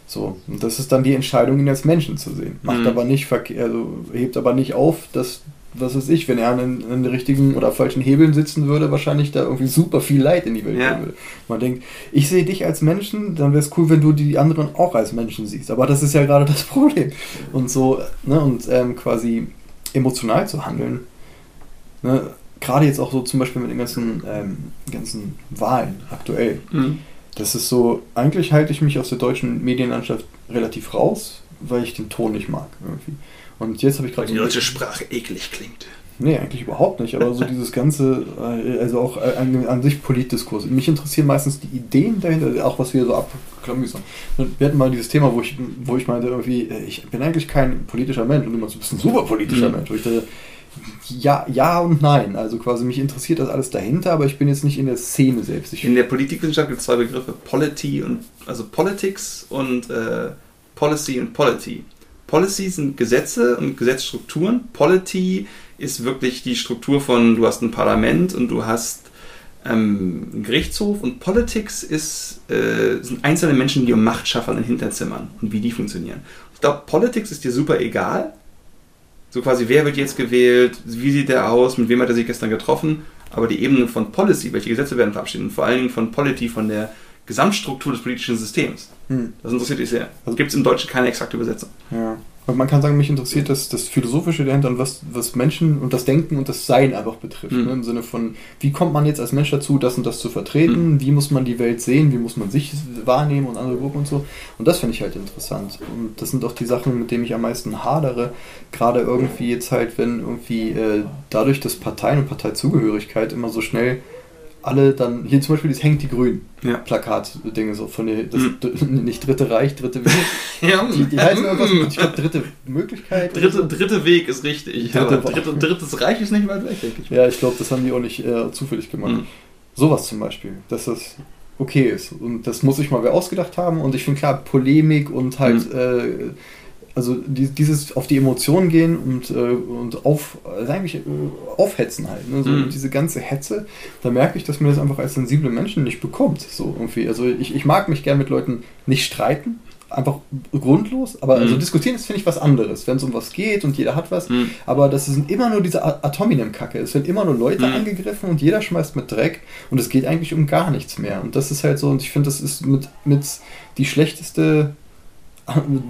so. Und das ist dann die Entscheidung, ihn als Menschen zu sehen. Macht mhm. aber nicht, also hebt aber nicht auf, dass was weiß ich, wenn er an, an den richtigen oder falschen Hebeln sitzen würde, wahrscheinlich da irgendwie super viel Leid in die Welt ja. würde. Man denkt, ich sehe dich als Menschen, dann wäre es cool, wenn du die anderen auch als Menschen siehst. Aber das ist ja gerade das Problem. Und so, ne, und ähm, quasi emotional zu handeln, ne, gerade jetzt auch so zum Beispiel mit den ganzen, ähm, ganzen Wahlen aktuell. Mhm. Das ist so, eigentlich halte ich mich aus der deutschen Medienlandschaft relativ raus, weil ich den Ton nicht mag irgendwie. Und jetzt habe ich gerade. Die deutsche Sprache eklig klingt. Nee, eigentlich überhaupt nicht. Aber so dieses ganze, äh, also auch äh, an, an sich Politdiskurs. Mich interessieren meistens die Ideen dahinter, auch was wir so abklammern. Wir hatten mal dieses Thema, wo ich, wo ich meinte, irgendwie, äh, ich bin eigentlich kein politischer Mensch und du bist ein super politischer mhm. Mensch. Wo ich dachte, ja, ja und nein. Also quasi mich interessiert das alles dahinter, aber ich bin jetzt nicht in der Szene selbst. Ich in der Politikwissenschaft gibt es zwei Begriffe, Polity und also Politics und äh, Policy und Polity. Policy sind Gesetze und Gesetzstrukturen. Polity ist wirklich die Struktur von, du hast ein Parlament und du hast ähm, ein Gerichtshof und Politics ist, äh, sind einzelne Menschen, die um Macht schaffen in Hinterzimmern und wie die funktionieren. Ich glaube, Politics ist dir super egal. So quasi, wer wird jetzt gewählt, wie sieht der aus, mit wem hat er sich gestern getroffen. Aber die Ebene von Policy, welche Gesetze werden verabschiedet und vor allen Dingen von Polity, von der Gesamtstruktur des politischen Systems. Hm. Das interessiert dich sehr. Also gibt es im Deutschen keine exakte Übersetzung. Ja. Und man kann sagen, mich interessiert das, das Philosophische dahinter und was, was Menschen und das Denken und das Sein einfach betrifft. Mhm. Ne? Im Sinne von, wie kommt man jetzt als Mensch dazu, das und das zu vertreten? Mhm. Wie muss man die Welt sehen? Wie muss man sich wahrnehmen und andere Gruppen und so? Und das finde ich halt interessant. Und das sind auch die Sachen, mit denen ich am meisten hadere. Gerade irgendwie jetzt halt, wenn irgendwie äh, dadurch, dass Parteien und Parteizugehörigkeit immer so schnell alle dann, hier zum Beispiel das Hängt die Grünen ja. Plakat-Dinge so von der, das, mm. nicht Dritte Reich, Dritte Weg. ja, die, die heißen irgendwas, ich glaube Dritte Möglichkeit. Dritte, so. dritte Weg ist richtig, dritte, dritte, drittes Reich ist nicht weit weg, denke ich. Ja, ich glaube, das haben die auch nicht äh, zufällig gemacht. Mm. Sowas zum Beispiel, dass das okay ist. Und das muss ich mal wer ausgedacht haben. Und ich finde klar, Polemik und halt mm. äh, also dieses auf die Emotionen gehen und, äh, und auf, also eigentlich äh, aufhetzen halt. Ne? So mhm. Diese ganze Hetze, da merke ich, dass mir das einfach als sensible Menschen nicht bekommt. So irgendwie. Also ich, ich mag mich gern mit Leuten nicht streiten, einfach grundlos, aber also mhm. also diskutieren ist, finde ich, was anderes, wenn es um was geht und jeder hat was, mhm. aber das sind immer nur diese Atominem-Kacke. Es werden immer nur Leute mhm. angegriffen und jeder schmeißt mit Dreck und es geht eigentlich um gar nichts mehr. Und das ist halt so, und ich finde, das ist mit, mit die schlechteste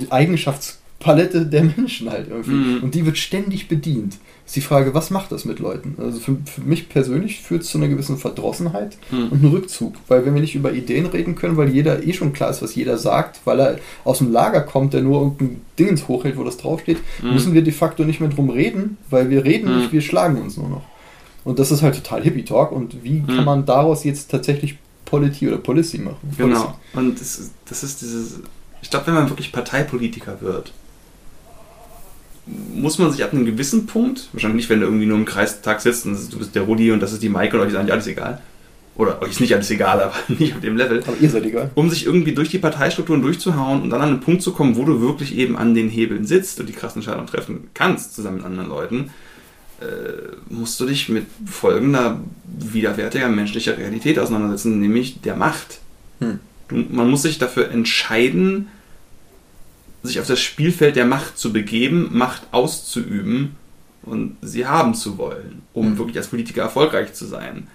Eigenschafts- Palette der Menschen halt irgendwie. Mhm. Und die wird ständig bedient. Ist die Frage, was macht das mit Leuten? Also für, für mich persönlich führt es zu einer gewissen Verdrossenheit mhm. und einem Rückzug. Weil wenn wir nicht über Ideen reden können, weil jeder eh schon klar ist, was jeder sagt, weil er aus dem Lager kommt, der nur irgendein Dingens hochhält, wo das draufsteht, mhm. müssen wir de facto nicht mehr drum reden, weil wir reden mhm. nicht, wir schlagen uns nur noch. Und das ist halt total Hippie-Talk. Und wie kann mhm. man daraus jetzt tatsächlich Politik oder Policy machen? Genau. Und das, das ist dieses, ich glaube, wenn man wirklich Parteipolitiker wird, muss man sich ab einem gewissen Punkt, wahrscheinlich nicht, wenn du irgendwie nur im Kreistag sitzt und du bist der Rudi und das ist die Maike und euch ist eigentlich alles egal. Oder euch ist nicht alles egal, aber nicht auf dem Level. Aber ihr seid egal. Um sich irgendwie durch die Parteistrukturen durchzuhauen und dann an einen Punkt zu kommen, wo du wirklich eben an den Hebeln sitzt und die krassen Entscheidungen treffen kannst, zusammen mit anderen Leuten, äh, musst du dich mit folgender widerwärtiger menschlicher Realität auseinandersetzen, nämlich der Macht. Hm. Du, man muss sich dafür entscheiden, sich auf das Spielfeld der Macht zu begeben, Macht auszuüben und sie haben zu wollen, um mhm. wirklich als Politiker erfolgreich zu sein.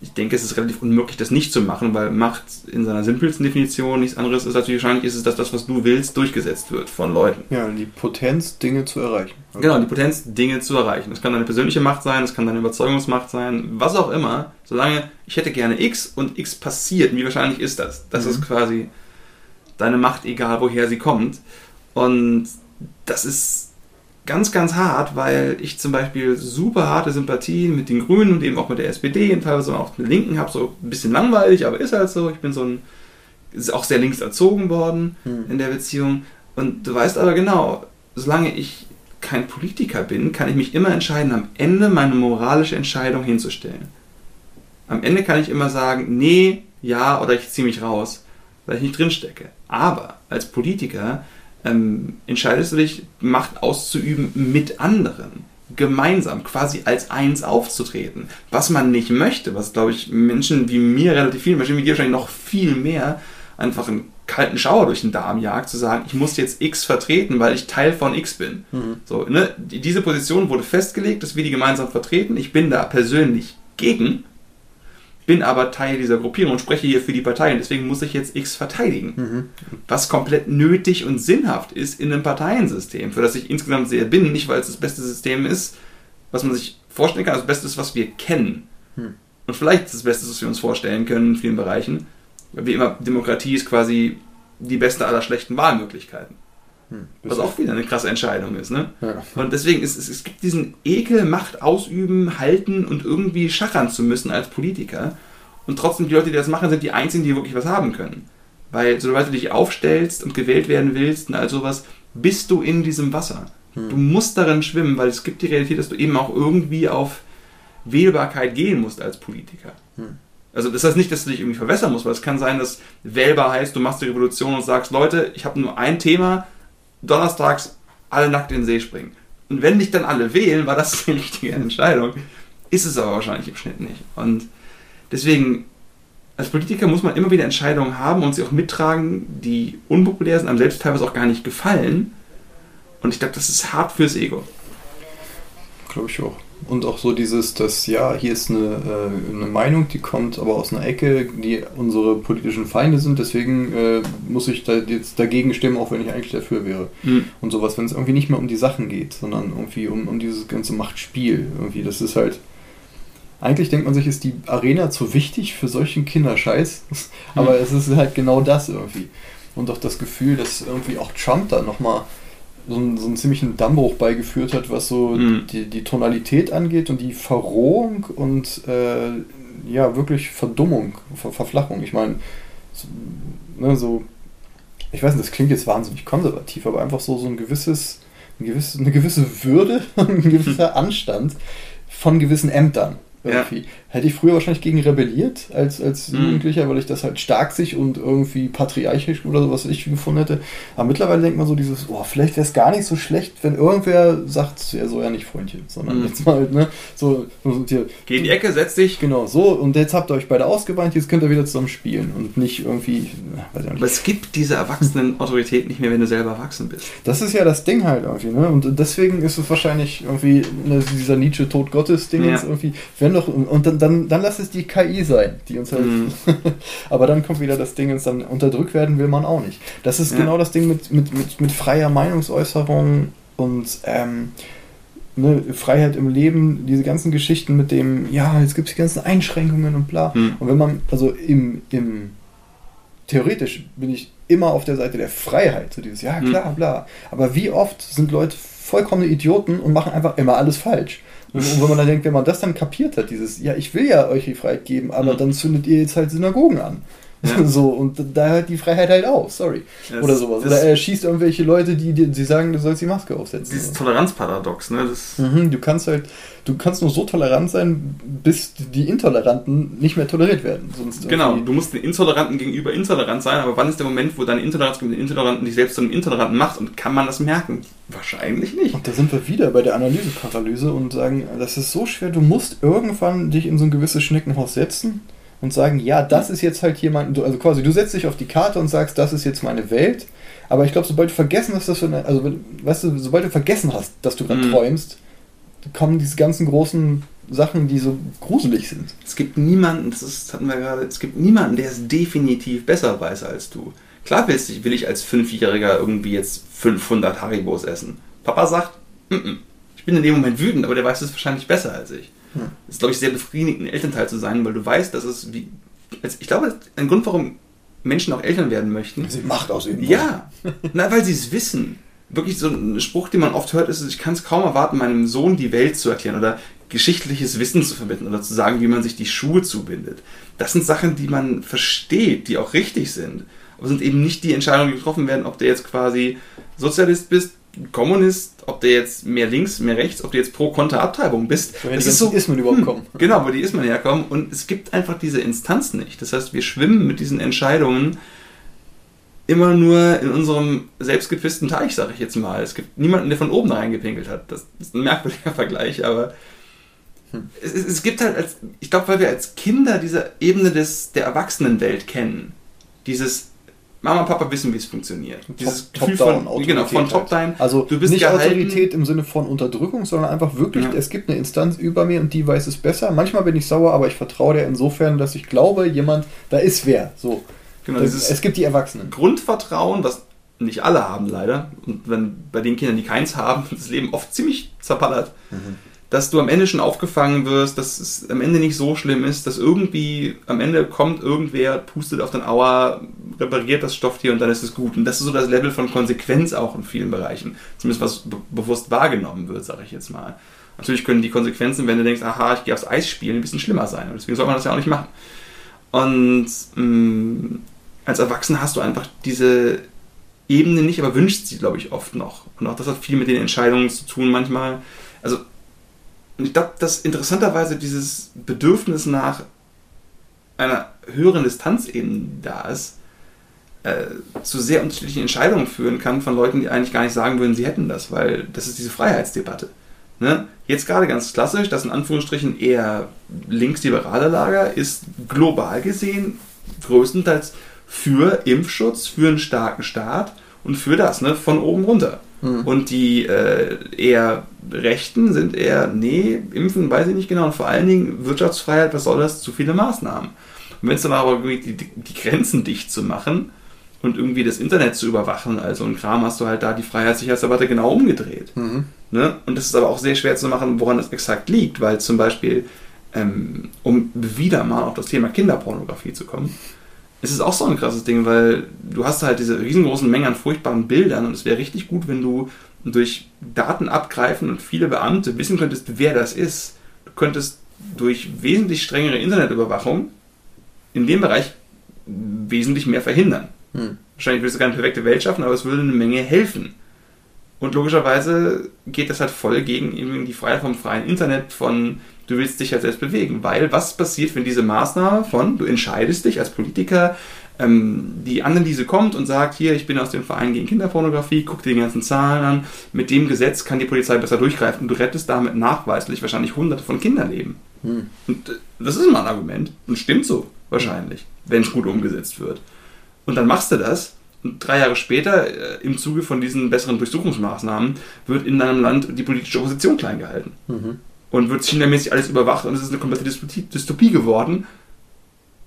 Ich denke, es ist relativ unmöglich, das nicht zu machen, weil Macht in seiner simpelsten Definition nichts anderes ist, als wahrscheinlich ist es, dass das, was du willst, durchgesetzt wird von Leuten. Ja, die Potenz, Dinge zu erreichen. Okay. Genau, die Potenz, Dinge zu erreichen. Das kann deine persönliche Macht sein, das kann deine Überzeugungsmacht sein, was auch immer. Solange ich hätte gerne X und X passiert, wie wahrscheinlich ist das? Das mhm. ist quasi deine Macht, egal woher sie kommt. Und das ist ganz, ganz hart, weil ich zum Beispiel super harte Sympathien mit den Grünen und eben auch mit der SPD und teilweise auch mit den Linken habe. So ein bisschen langweilig, aber ist halt so. Ich bin so ein, ist auch sehr links erzogen worden hm. in der Beziehung. Und du weißt aber genau, solange ich kein Politiker bin, kann ich mich immer entscheiden, am Ende meine moralische Entscheidung hinzustellen. Am Ende kann ich immer sagen, nee, ja oder ich ziehe mich raus, weil ich nicht drinstecke. Aber als Politiker ähm, entscheidest du dich, Macht auszuüben mit anderen. Gemeinsam, quasi als eins aufzutreten. Was man nicht möchte, was glaube ich Menschen wie mir relativ viel, Menschen wie dir wahrscheinlich noch viel mehr, einfach einen kalten Schauer durch den Darm jagt, zu sagen, ich muss jetzt X vertreten, weil ich Teil von X bin. Mhm. So, ne? Diese Position wurde festgelegt, dass wir die gemeinsam vertreten. Ich bin da persönlich gegen bin aber Teil dieser Gruppierung und spreche hier für die Partei und deswegen muss ich jetzt X verteidigen. Mhm. Was komplett nötig und sinnhaft ist in einem Parteiensystem, für das ich insgesamt sehr bin, nicht weil es das beste System ist, was man sich vorstellen kann, das Beste ist, was wir kennen. Mhm. Und vielleicht ist das Beste, was wir uns vorstellen können in vielen Bereichen. Wie immer, Demokratie ist quasi die beste aller schlechten Wahlmöglichkeiten. Hm, was auch wieder eine krasse Entscheidung ist. Ne? Ja. Und deswegen ist es, es gibt diesen Ekel, Macht ausüben, halten und irgendwie schachern zu müssen als Politiker. Und trotzdem, die Leute, die das machen, sind die einzigen, die wirklich was haben können. Weil sobald du dich aufstellst und gewählt werden willst und all sowas, bist du in diesem Wasser. Hm. Du musst darin schwimmen, weil es gibt die Realität, dass du eben auch irgendwie auf Wählbarkeit gehen musst als Politiker. Hm. Also das heißt nicht, dass du dich irgendwie verwässern musst, weil es kann sein, dass wählbar heißt, du machst die Revolution und sagst, Leute, ich habe nur ein Thema, donnerstags alle nackt in den See springen. Und wenn dich dann alle wählen, war das die richtige Entscheidung. Ist es aber wahrscheinlich im Schnitt nicht. Und Deswegen, als Politiker muss man immer wieder Entscheidungen haben und sie auch mittragen, die unpopulär sind, einem selbst teilweise auch gar nicht gefallen. Und ich glaube, das ist hart fürs Ego. Glaube ich auch. Und auch so dieses, dass ja, hier ist eine, äh, eine Meinung, die kommt aber aus einer Ecke, die unsere politischen Feinde sind, deswegen äh, muss ich da jetzt dagegen stimmen, auch wenn ich eigentlich dafür wäre. Mhm. Und sowas, wenn es irgendwie nicht mehr um die Sachen geht, sondern irgendwie um, um dieses ganze Machtspiel. Irgendwie, das ist halt. Eigentlich denkt man sich, ist die Arena zu wichtig für solchen Kinderscheiß, aber es ist halt genau das irgendwie. Und auch das Gefühl, dass irgendwie auch Trump da nochmal so einen, so einen ziemlichen Dammbruch beigeführt hat, was so Mhm. die, die Tonalität angeht und die Verrohung und äh, ja, wirklich Verdummung, Ver Verflachung. Ich meine, so, ne, so, ich weiß nicht, das klingt jetzt wahnsinnig konservativ, aber einfach so, so ein gewisses, ein gewisses, eine gewisse Würde, ein gewisser Anstand von gewissen Ämtern. Irgendwie. Hätte ich früher wahrscheinlich gegen rebelliert als, als Mhm. Jugendlicher, weil ich das halt stark sich und irgendwie patriarchisch oder sowas ich gefunden hätte. Aber mittlerweile denkt man so dieses, oh, vielleicht wäre es gar nicht so schlecht, wenn irgendwer sagt, er soll ja nicht Freundchen, sondern Mhm. jetzt mal, ne, so, so hier, Geh in die Ecke, setz dich. genau, so, und jetzt habt ihr euch beide ausgeweint, jetzt könnt ihr wieder zusammen spielen und nicht irgendwie, na, weiß ich auch Aber nicht. es gibt diese Erwachsenen-Autorität nicht mehr, wenn du selber erwachsen bist. Das ist ja das Ding halt irgendwie, ne, und deswegen ist es wahrscheinlich irgendwie ne, dieser Nietzsche-Tod Gottes-Ding Ja. jetzt irgendwie, wenn doch, und dann, dann, dann lass es die KI sein, die uns halt, Mhm. aber dann kommt wieder das Ding, dann unterdrückt werden will man auch nicht. Das ist Ja. genau das Ding mit, mit, mit, mit freier Meinungsäußerung und ähm, ne, Freiheit im Leben, diese ganzen Geschichten mit dem, ja, jetzt gibt es die ganzen Einschränkungen und bla. Mhm. Und wenn man, also im, im theoretisch bin ich immer auf der Seite der Freiheit, so dieses, ja klar, bla. Aber wie oft sind Leute vollkommene Idioten und machen einfach immer alles falsch? Und, wenn man dann denkt, wenn man das dann kapiert hat, dieses, ja, ich will ja euch die Freiheit geben, aber Mhm. dann zündet ihr jetzt halt Synagogen an. Ja. So, und da hört die Freiheit halt auf, sorry. Das- Oder sowas. Oder er schießt irgendwelche Leute, die, die sagen, du sollst die Maske aufsetzen. Dieses Toleranzparadox, ne? Das, Mhm, du kannst halt, du kannst nur so tolerant sein, bis die Intoleranten nicht mehr toleriert werden. Sonst Genau, du musst den Intoleranten gegenüber intolerant sein, aber wann ist der Moment, wo deine Intoleranz gegenüber den Intoleranten dich selbst zu einem Intoleranten macht und kann man das merken? Wahrscheinlich nicht. Und da sind wir wieder bei der Analyseparalyse und sagen, das ist so schwer, du musst irgendwann dich in so ein gewisses Schneckenhaus setzen und sagen, ja, das ist jetzt halt jemand, also quasi, du setzt dich auf die Karte und sagst, das ist jetzt meine Welt. Aber ich glaube, sobald du vergessen hast, dass du, eine, also weißt du, sobald du vergessen hast, dass du gerade Mhm. träumst, kommen diese ganzen großen Sachen, die so gruselig sind. Es gibt niemanden, das, ist, hatten wir gerade, es gibt niemanden, der es definitiv besser weiß als du. Klar willst, du- will ich als Fünfjähriger irgendwie jetzt 500 Haribos essen. Papa sagt, "Mm, mm." ich bin in dem Moment wütend, aber der weiß es wahrscheinlich besser als ich. Das ist, glaube ich, sehr befriedigend, ein Elternteil zu sein, weil du weißt, dass es wie. Also ich glaube, ein Grund, warum Menschen auch Eltern werden möchten, Sie Macht ausüben. Ja, na, weil sie es wissen. Wirklich so ein Spruch, den man oft hört, ist, ich kann es kaum erwarten, meinem Sohn die Welt zu erklären oder geschichtliches Wissen zu vermitteln oder zu sagen, wie man sich die Schuhe zubindet. Das sind Sachen, die man versteht, die auch richtig sind. Aber sind eben nicht die Entscheidungen, die getroffen werden, ob du jetzt quasi Sozialist bist, Kommunist, ob du jetzt mehr links, mehr rechts, ob du jetzt pro konter Abtreibung bist. Das ist so, Ismen überhaupt hm, kommen. Genau, wo die Ismen herkommen. Und es gibt einfach diese Instanz nicht. Das heißt, wir schwimmen mit diesen Entscheidungen immer nur in unserem selbstgepfissten Teich, sage ich jetzt mal. Es gibt niemanden, der von oben reingepinkelt hat. Das ist ein merkwürdiger Vergleich, aber Hm. es, es, es gibt halt, als, ich glaube, weil wir als Kinder diese Ebene des, der Erwachsenenwelt kennen, dieses Mama und Papa wissen, wie es funktioniert. Dieses Top- Gefühl Top-down, von, genau, von Top-Down. halt. Also du bist nicht gehalten, Autorität im Sinne von Unterdrückung, sondern einfach wirklich, Ja. es gibt eine Instanz über mir und die weiß es besser. Manchmal bin ich sauer, aber ich vertraue der insofern, dass ich glaube, jemand, da ist wer. So. Genau, Das- dieses es gibt die Erwachsenen. Grundvertrauen, was nicht alle haben leider, und wenn bei den Kindern, die keins haben, das Leben oft ziemlich zerpallert, dass du am Ende schon aufgefangen wirst, dass es am Ende nicht so schlimm ist, dass irgendwie am Ende kommt irgendwer, pustet auf den Auer, repariert das Stofftier und dann ist es gut. Und das ist so das Level von Konsequenz auch in vielen Bereichen. Zumindest was be bewusst wahrgenommen wird, sage ich jetzt mal. Natürlich können die Konsequenzen, wenn du denkst, aha, ich gehe aufs Eis spielen, ein bisschen schlimmer sein. Und deswegen soll man das ja auch nicht machen. Und mh, als Erwachsener hast du einfach diese Ebene nicht, aber wünscht sie, glaube ich, oft noch. Und auch das hat viel mit den Entscheidungen zu tun manchmal. Also, ich glaube, dass interessanterweise dieses Bedürfnis nach einer höheren Distanz eben da ist, äh, zu sehr unterschiedlichen Entscheidungen führen kann von Leuten, die eigentlich gar nicht sagen würden, sie hätten das, weil das ist diese Freiheitsdebatte. Ne? Jetzt gerade ganz klassisch, das in Anführungsstrichen eher linksliberale Lager ist global gesehen größtenteils für Impfschutz, für einen starken Staat und für das, ne, von oben runter. Mhm. Und die äh, eher Rechten sind eher, nee, impfen weiß ich nicht genau. Und vor allen Dingen Wirtschaftsfreiheit, was soll das? Zu viele Maßnahmen. Und wenn es dann aber die, die Grenzen dicht zu machen und irgendwie das Internet zu überwachen, also ein Kram, hast du halt da die Freiheitssicherheitsdebatte genau umgedreht. Mhm. Ne? Und das ist aber auch sehr schwer zu machen, woran das exakt liegt, weil zum Beispiel, ähm, um wieder mal auf das Thema Kinderpornografie zu kommen, ist es auch so ein krasses Ding, weil du hast halt diese riesengroßen Mengen an furchtbaren Bildern und es wäre richtig gut, wenn du durch Daten abgreifen und viele Beamte wissen könntest, wer das ist. Du könntest durch wesentlich strengere Internetüberwachung in dem Bereich wesentlich mehr verhindern. Hm. Wahrscheinlich würdest du keine perfekte Welt schaffen, aber es würde eine Menge helfen. Und logischerweise geht das halt voll gegen die Freiheit vom freien Internet, von du willst dich halt selbst bewegen. Weil was passiert, wenn diese Maßnahme von, du entscheidest dich als Politiker, ähm, die Analyse kommt und sagt, hier, ich bin aus dem Verein gegen Kinderpornografie, guck dir die ganzen Zahlen an, mit dem Gesetz kann die Polizei besser durchgreifen und du rettest damit nachweislich wahrscheinlich hunderte von Kinderleben. Hm. Und äh, das ist mal ein Argument und stimmt so wahrscheinlich, wenn es gut umgesetzt wird. Und dann machst du das und drei Jahre später, äh, im Zuge von diesen besseren Durchsuchungsmaßnahmen, wird in deinem Land die politische Opposition klein gehalten. Mhm. Und wird chinamäßig alles überwacht und es ist eine komplette Dystopie geworden.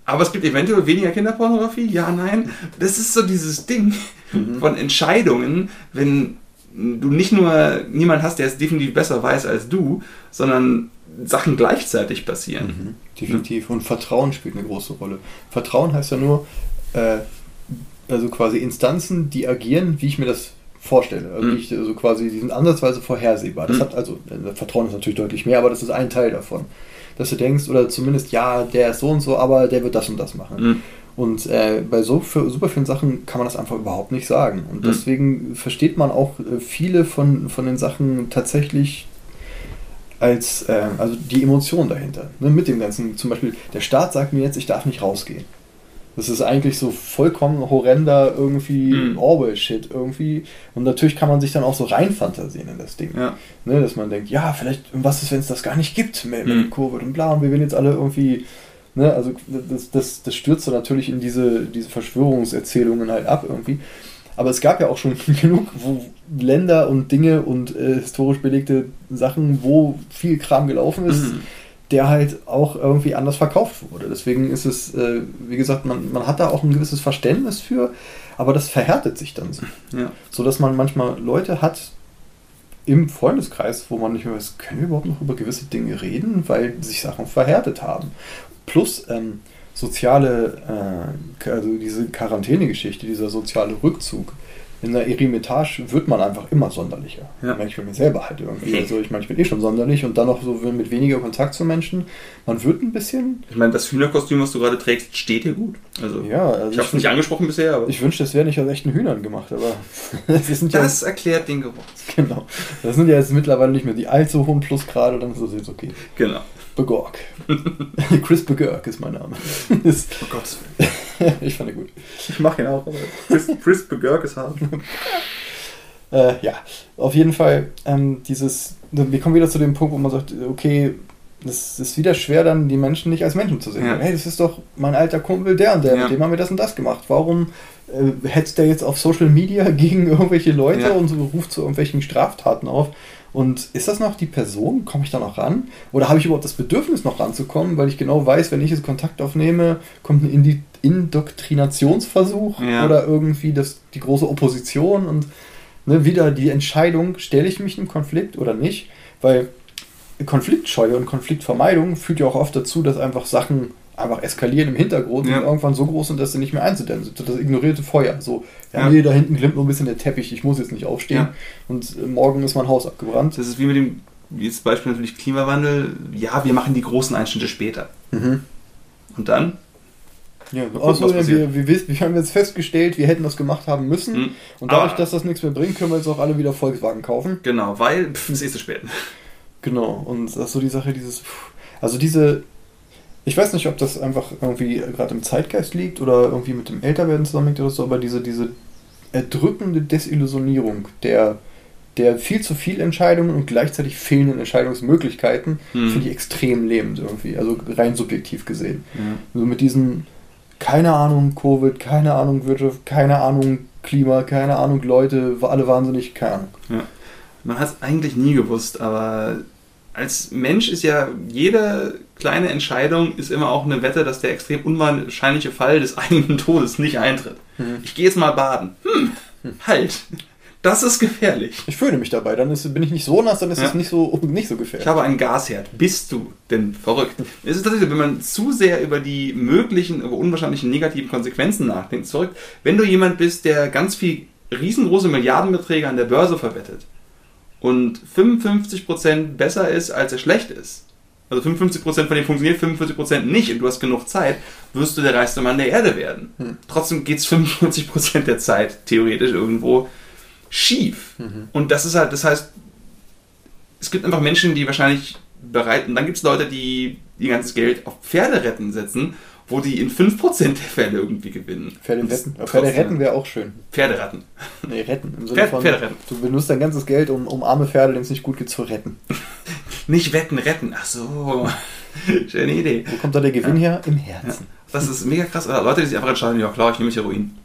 Aber es gibt eventuell weniger Kinderpornografie? Ja, nein. Das ist so dieses Ding mhm. von Entscheidungen, wenn du nicht nur niemand hast, der es definitiv besser weiß als du, sondern Sachen gleichzeitig passieren. Mhm, definitiv. Und Vertrauen spielt eine große Rolle. Vertrauen heißt ja nur, äh, also quasi Instanzen, die agieren, wie ich mir das vorstelle. Also, mhm. ich, also quasi, die sind ansatzweise vorhersehbar. Das mhm. hat also, äh, Vertrauen ist natürlich deutlich mehr, aber das ist ein Teil davon. Dass du denkst, oder zumindest, ja, der ist so und so, aber der wird das und das machen. Mhm. Und äh, bei so super vielen Sachen kann man das einfach überhaupt nicht sagen. Und mhm. deswegen versteht man auch äh, viele von, von den Sachen tatsächlich als, äh, also die Emotion dahinter. Ne? Mit dem Ganzen, zum Beispiel, der Staat sagt mir jetzt, ich darf nicht rausgehen. Das ist eigentlich so vollkommen horrender irgendwie mhm. Orwell-Shit irgendwie. Und natürlich kann man sich dann auch so reinfantasieren in das Ding. Ja. Ne, dass man denkt, ja, vielleicht, was ist, wenn es das gar nicht gibt mit, mit mhm. Covid und bla und wir werden jetzt alle irgendwie. Ne, also das, das, das stürzt so natürlich in diese, diese Verschwörungserzählungen halt ab irgendwie. Aber es gab ja auch schon genug wo Länder und Dinge und äh, historisch belegte Sachen, wo viel Kram gelaufen ist. Mhm der halt auch irgendwie anders verkauft wurde. Deswegen ist es, äh, wie gesagt, man, man hat da auch ein gewisses Verständnis für, aber das verhärtet sich dann so. Ja. So dass man manchmal Leute hat im Freundeskreis, wo man nicht mehr weiß, können wir überhaupt noch über gewisse Dinge reden, weil sich Sachen verhärtet haben. Plus ähm, soziale, äh, also diese Quarantäne-Geschichte, dieser soziale Rückzug in der Eremitage wird man einfach immer sonderlicher. Ja. Ich bei mir selber halt irgendwie. Also ich meine, ich bin eh schon sonderlich und dann noch so mit weniger Kontakt zu Menschen. Man wird ein bisschen. Ich meine, das Hühnerkostüm, was du gerade trägst, steht dir gut. Also, ja, also ich habe es nicht angesprochen bisher, aber. Ich wünschte, es wäre nicht aus echten Hühnern gemacht, aber. das, sind das ja, erklärt den Geruch. Genau. Das sind ja jetzt mittlerweile nicht mehr die allzu hohen Plusgrade, dann ist das jetzt okay. Genau. Begorg. Chris Begurk ist mein Name. oh Gott. ich fand ihn gut. Ich mache ihn auch, Chris, Chris Begurk ist hart. äh, ja, auf jeden Fall ähm, dieses, wir kommen wieder zu dem Punkt, wo man sagt, okay, das ist wieder schwer, dann die Menschen nicht als Menschen zu sehen. Ja. Hey, das ist doch mein alter Kumpel, der und der, ja. mit dem haben wir das und das gemacht. Warum äh, hetzt der jetzt auf Social Media gegen irgendwelche Leute ja. und so, ruft zu irgendwelchen Straftaten auf? Und ist das noch die Person? Komme ich da noch ran? Oder habe ich überhaupt das Bedürfnis, noch ranzukommen, weil ich genau weiß, wenn ich jetzt Kontakt aufnehme, kommt ein Indoktrinationsversuch ja. oder irgendwie das, die große Opposition und ne, wieder die Entscheidung, stelle ich mich im Konflikt oder nicht? Weil Konfliktscheue und Konfliktvermeidung führt ja auch oft dazu, dass einfach Sachen einfach eskalieren im Hintergrund ja. und irgendwann so groß sind, dass sie nicht mehr einzudämmen sind. Das ignorierte Feuer. So, ja, nee, da hinten glimmt nur ein bisschen der Teppich, ich muss jetzt nicht aufstehen. Ja. Und äh, morgen ist mein Haus abgebrannt. Das ist wie mit dem, jetzt Beispiel natürlich Klimawandel, ja, wir machen die großen Einschnitte später. Mhm. Und dann? Ja, also, wir, wir, wir, haben jetzt festgestellt, wir hätten das gemacht haben müssen. Mhm. Und dadurch, Aber, dass das nichts mehr bringt, können wir jetzt auch alle wieder Volkswagen kaufen. Genau, weil es ist eh zu spät. Genau, und das ist so die Sache, dieses. Also diese ich weiß nicht, ob das einfach irgendwie gerade im Zeitgeist liegt oder irgendwie mit dem Älterwerden zusammenhängt oder so, aber diese, diese erdrückende Desillusionierung der der viel zu viel Entscheidungen und gleichzeitig fehlenden Entscheidungsmöglichkeiten Hm. finde ich extrem lähmend irgendwie, also rein subjektiv gesehen. Ja. So mit diesen, keine Ahnung, Covid, keine Ahnung, Wirtschaft, keine Ahnung, Klima, keine Ahnung, Leute, alle wahnsinnig, keine Ahnung. Man hat es eigentlich nie gewusst, aber als Mensch ist ja jede kleine Entscheidung ist immer auch eine Wette, dass der extrem unwahrscheinliche Fall des eigenen Todes nicht eintritt. Mhm. Ich gehe jetzt mal baden. Hm, halt. Das ist gefährlich. Ich fühle mich dabei, dann ist, bin ich nicht so nass, dann ist Ja. es nicht so, nicht so Ich gefährlich. habe einen Gasherd. Bist du denn verrückt? Es ist tatsächlich, so, wenn man zu sehr über die möglichen, aber unwahrscheinlichen negativen Konsequenzen nachdenkt, zurück. Wenn du jemand bist, der ganz viel riesengroße Milliardenbeträge an der Börse verwettet und 55% besser ist, als er schlecht ist, also 55% von dem funktioniert, 45% nicht und du hast genug Zeit, wirst du der reichste Mann der Erde werden. Hm. Trotzdem geht es 45% der Zeit theoretisch irgendwo schief. Mhm. Und das ist halt, das heißt, es gibt einfach Menschen, die wahrscheinlich bereit, und dann gibt es Leute, die ihr ganzes Geld auf Pferde retten setzen, wo die in 5% der Fälle irgendwie gewinnen. Pferde retten, Pferde retten wäre auch schön. Pferde retten. Nee, retten. Im Sinne von, Pferde retten. du benutzt dein ganzes Geld, um, um arme Pferde, denen es nicht gut geht, zu retten. Nicht wetten, retten. Ach so. Schöne Idee. Wo kommt da der Gewinn her? Im Herzen. Das ist mega krass. Leute, die sich einfach entscheiden, ja klar, ich nehme Heroin.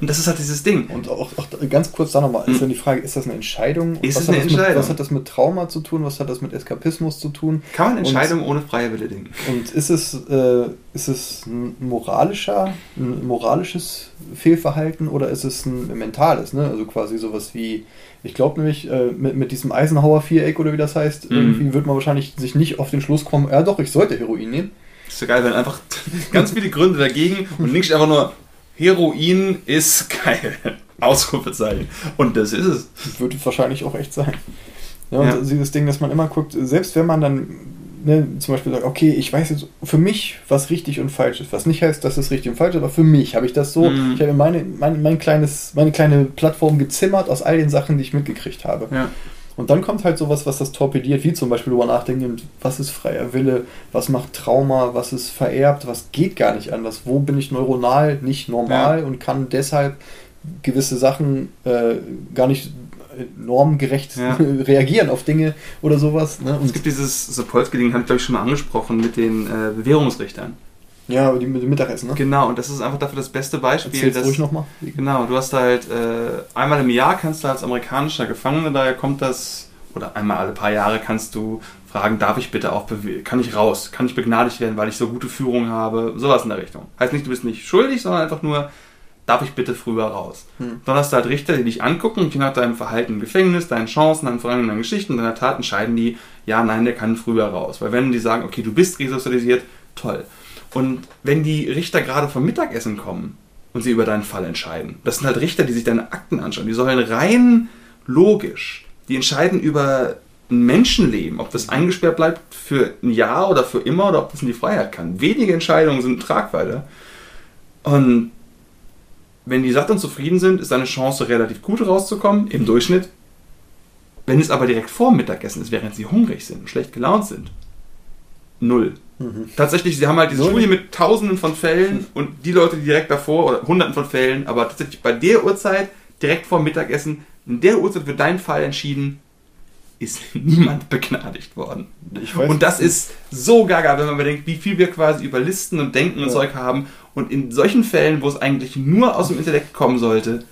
Und das ist halt dieses Ding. Und auch, auch ganz kurz da nochmal, ist Hm. dann die Frage, ist das eine Entscheidung? Ist was es hat eine das mit, Entscheidung? was hat das mit Trauma zu tun? Was hat das mit Eskapismus zu tun? Kann man Und- Entscheidungen ohne freie Wille denken? Und ist es, äh, ist es ein moralischer, ein moralisches Fehlverhalten oder ist es ein mentales? Ne? Also quasi sowas wie, ich glaube nämlich, äh, mit, mit diesem Eisenhower-Viereck oder wie das heißt, Mhm. irgendwie wird man wahrscheinlich sich nicht auf den Schluss kommen, ja doch, ich sollte Heroin nehmen. Ist so geil, wenn einfach ganz viele Gründe dagegen und links steht einfach nur Heroin ist geil. Ausrufezeichen. Und das ist es. Wird es wahrscheinlich auch echt sein. Ja, und Ja. dieses Ding, dass man immer guckt, selbst wenn man dann ne, zum Beispiel sagt, okay, ich weiß jetzt für mich, was richtig und falsch ist, was nicht heißt, dass es richtig und falsch ist, aber für mich habe ich das so, Mhm. ich habe meine, mein, mein kleines, meine kleine Plattform gezimmert aus all den Sachen, die ich mitgekriegt habe. Ja. Und dann kommt halt sowas, was das torpediert, wie zum Beispiel darüber nachdenken, was ist freier Wille, was macht Trauma, was ist vererbt, was geht gar nicht anders, wo bin ich neuronal nicht normal und kann deshalb gewisse Sachen äh, gar nicht äh, normgerecht Ja. reagieren auf Dinge oder sowas. Ne? Es gibt dieses Sapolsky-Ding, habe ich glaube ich schon mal angesprochen, mit den äh, Bewährungsrichtern. Ja, aber die mit dem Mittagessen, ne? Genau, und das ist einfach dafür das beste Beispiel. Erzähl's dass- ruhig nochmal. Genau, du hast halt äh, einmal im Jahr kannst du als amerikanischer Gefangener, daher kommt das, oder einmal alle paar Jahre kannst du fragen, darf ich bitte auch, kann ich raus, kann ich begnadigt werden, weil ich so gute Führung habe, sowas in der Richtung. Heißt nicht, du bist nicht schuldig, sondern einfach nur, darf ich bitte früher raus. Hm. Dann hast du halt Richter, die dich angucken und je nach deinem Verhalten im Gefängnis, deinen Chancen, deinen vorangehenden Geschichten, deiner Tat entscheiden die, ja, nein, der kann früher raus. Weil wenn die sagen, okay, du bist resozialisiert, toll. Und wenn die Richter gerade vom Mittagessen kommen und sie über deinen Fall entscheiden, das sind halt Richter, die sich deine Akten anschauen, die sollen rein logisch, die entscheiden über ein Menschenleben, ob das eingesperrt bleibt für ein Jahr oder für immer oder ob das in die Freiheit kann. Wenige Entscheidungen sind Tragweite. Und wenn die satt und zufrieden sind, ist deine Chance relativ gut rauszukommen, im Durchschnitt. Wenn es aber direkt vor Mittagessen ist, während sie hungrig sind und schlecht gelaunt sind, null. Mhm. Tatsächlich, sie haben halt diese Null. Studie mit tausenden von Fällen und die Leute, die direkt davor, oder hunderten von Fällen, aber tatsächlich bei der Uhrzeit, direkt vor Mittagessen, in der Uhrzeit für deinen Fall entschieden, ist niemand begnadigt worden. Und das ist so gaga, wenn man bedenkt, wie viel wir quasi über Listen und Denken und Ja. Zeug haben. Und in solchen Fällen, wo es eigentlich nur aus dem Intellekt kommen sollte,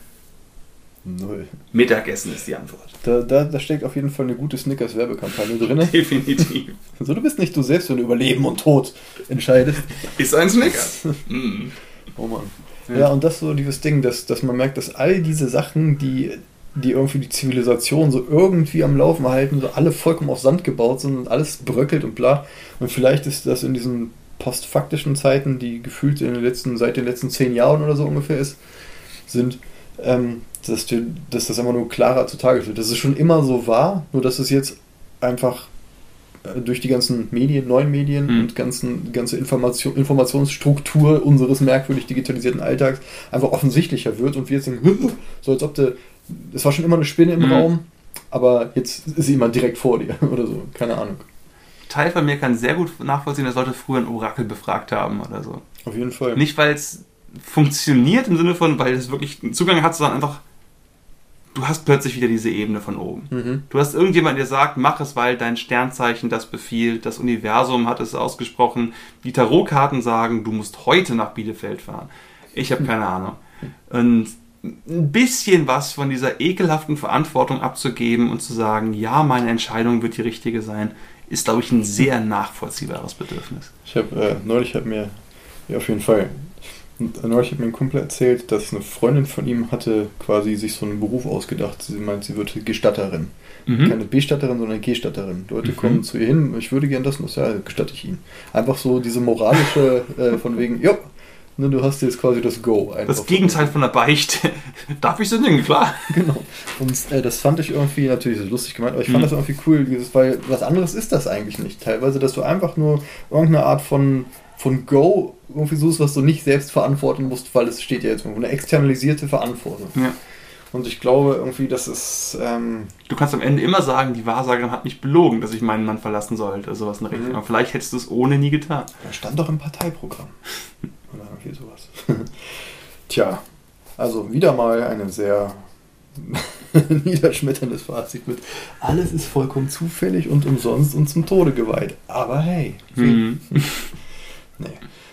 null. Mittagessen ist die Antwort. Da, da, da steckt auf jeden Fall eine gute Snickers-Werbekampagne drin. Definitiv. Also du bist nicht du selbst, wenn du über Leben und Tod entscheidest. Ist ein Snickers. Mm. Oh Mann. Ja. Ja, und das ist so dieses Ding, dass, dass man merkt, dass all diese Sachen, die, die irgendwie die Zivilisation so irgendwie am Laufen halten, so alle vollkommen auf Sand gebaut sind und alles bröckelt und bla. Und vielleicht ist das in diesen postfaktischen Zeiten, die gefühlt in den letzten, seit den letzten zehn Jahren oder so ungefähr ist, sind, ähm, dass, die, dass das immer nur klarer zutage wird. Dass es schon immer so war, nur dass es jetzt einfach äh, durch die ganzen Medien, neuen Medien Mhm. und ganzen, ganze Information, Informationsstruktur unseres merkwürdig digitalisierten Alltags einfach offensichtlicher wird und wir jetzt denken, so als ob der, es war schon immer eine Spinne im Mhm. Raum, aber jetzt ist sie immer direkt vor dir oder so, keine Ahnung. Teil von mir kann sehr gut nachvollziehen, er sollte früher ein Orakel befragt haben oder so. Auf jeden Fall. Nicht, weil es funktioniert im Sinne von, weil es wirklich einen Zugang hat, sondern einfach, du hast plötzlich wieder diese Ebene von oben. Mhm. Du hast irgendjemand, der sagt, mach es, weil dein Sternzeichen das befiehlt, das Universum hat es ausgesprochen, die Tarotkarten sagen, du musst heute nach Bielefeld fahren. Ich habe keine Ahnung. Und ein bisschen was von dieser ekelhaften Verantwortung abzugeben und zu sagen, ja, meine Entscheidung wird die richtige sein, ist, glaube ich, ein sehr nachvollziehbares Bedürfnis. Ich habe äh, neulich hat mir ja auf jeden Fall und neulich hat mir ein Kumpel erzählt, dass eine Freundin von ihm hatte quasi sich so einen Beruf ausgedacht. Sie meint, sie wird Gestatterin. Mhm. Keine Bestatterin, sondern Gestatterin. Leute Mhm. kommen zu ihr hin, ich würde gern das und das, ja, gestatte ich ihnen. Einfach so diese moralische äh, von wegen, ja, ne, du hast jetzt quasi das Go. Das Gegenteil von der Beichte. Darf ich sündigen? Klar. Genau. Und äh, das fand ich irgendwie natürlich so lustig gemeint, aber ich fand Mhm. das irgendwie cool, dieses, weil was anderes ist das eigentlich nicht. Teilweise, dass du einfach nur irgendeine Art von, von Go irgendwie suchst, was du nicht selbst verantworten musst, weil es steht ja jetzt eine externalisierte Verantwortung. Ja. Und ich glaube irgendwie, das ist, ähm, Du kannst am Ende immer sagen, die Wahrsagerin hat mich belogen, dass ich meinen Mann verlassen sollte. Sowas in der Richtung. Mhm. Aber vielleicht hättest du es ohne nie getan. da stand doch im Parteiprogramm. Oder irgendwie sowas. Tja, also wieder mal eine sehr niederschmetterndes Fazit mit alles ist vollkommen zufällig und umsonst und zum Tode geweiht. Aber hey, Mhm. Nee.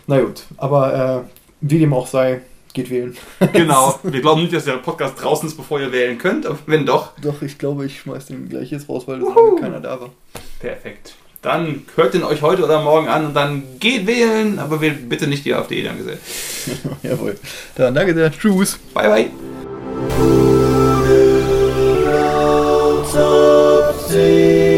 Na gut, aber äh, wie dem auch sei, geht wählen. genau, wir glauben nicht, dass der Podcast draußen ist, bevor ihr wählen könnt, aber wenn doch. Doch, ich glaube, ich schmeiß den gleich jetzt raus, weil Uhu. keiner da war. Perfekt. Dann hört den euch heute oder morgen an und dann geht wählen, aber wählt bitte nicht die AfD, danke sehr. Jawohl. Dann danke sehr. Tschüss. Bye, bye. Roads of.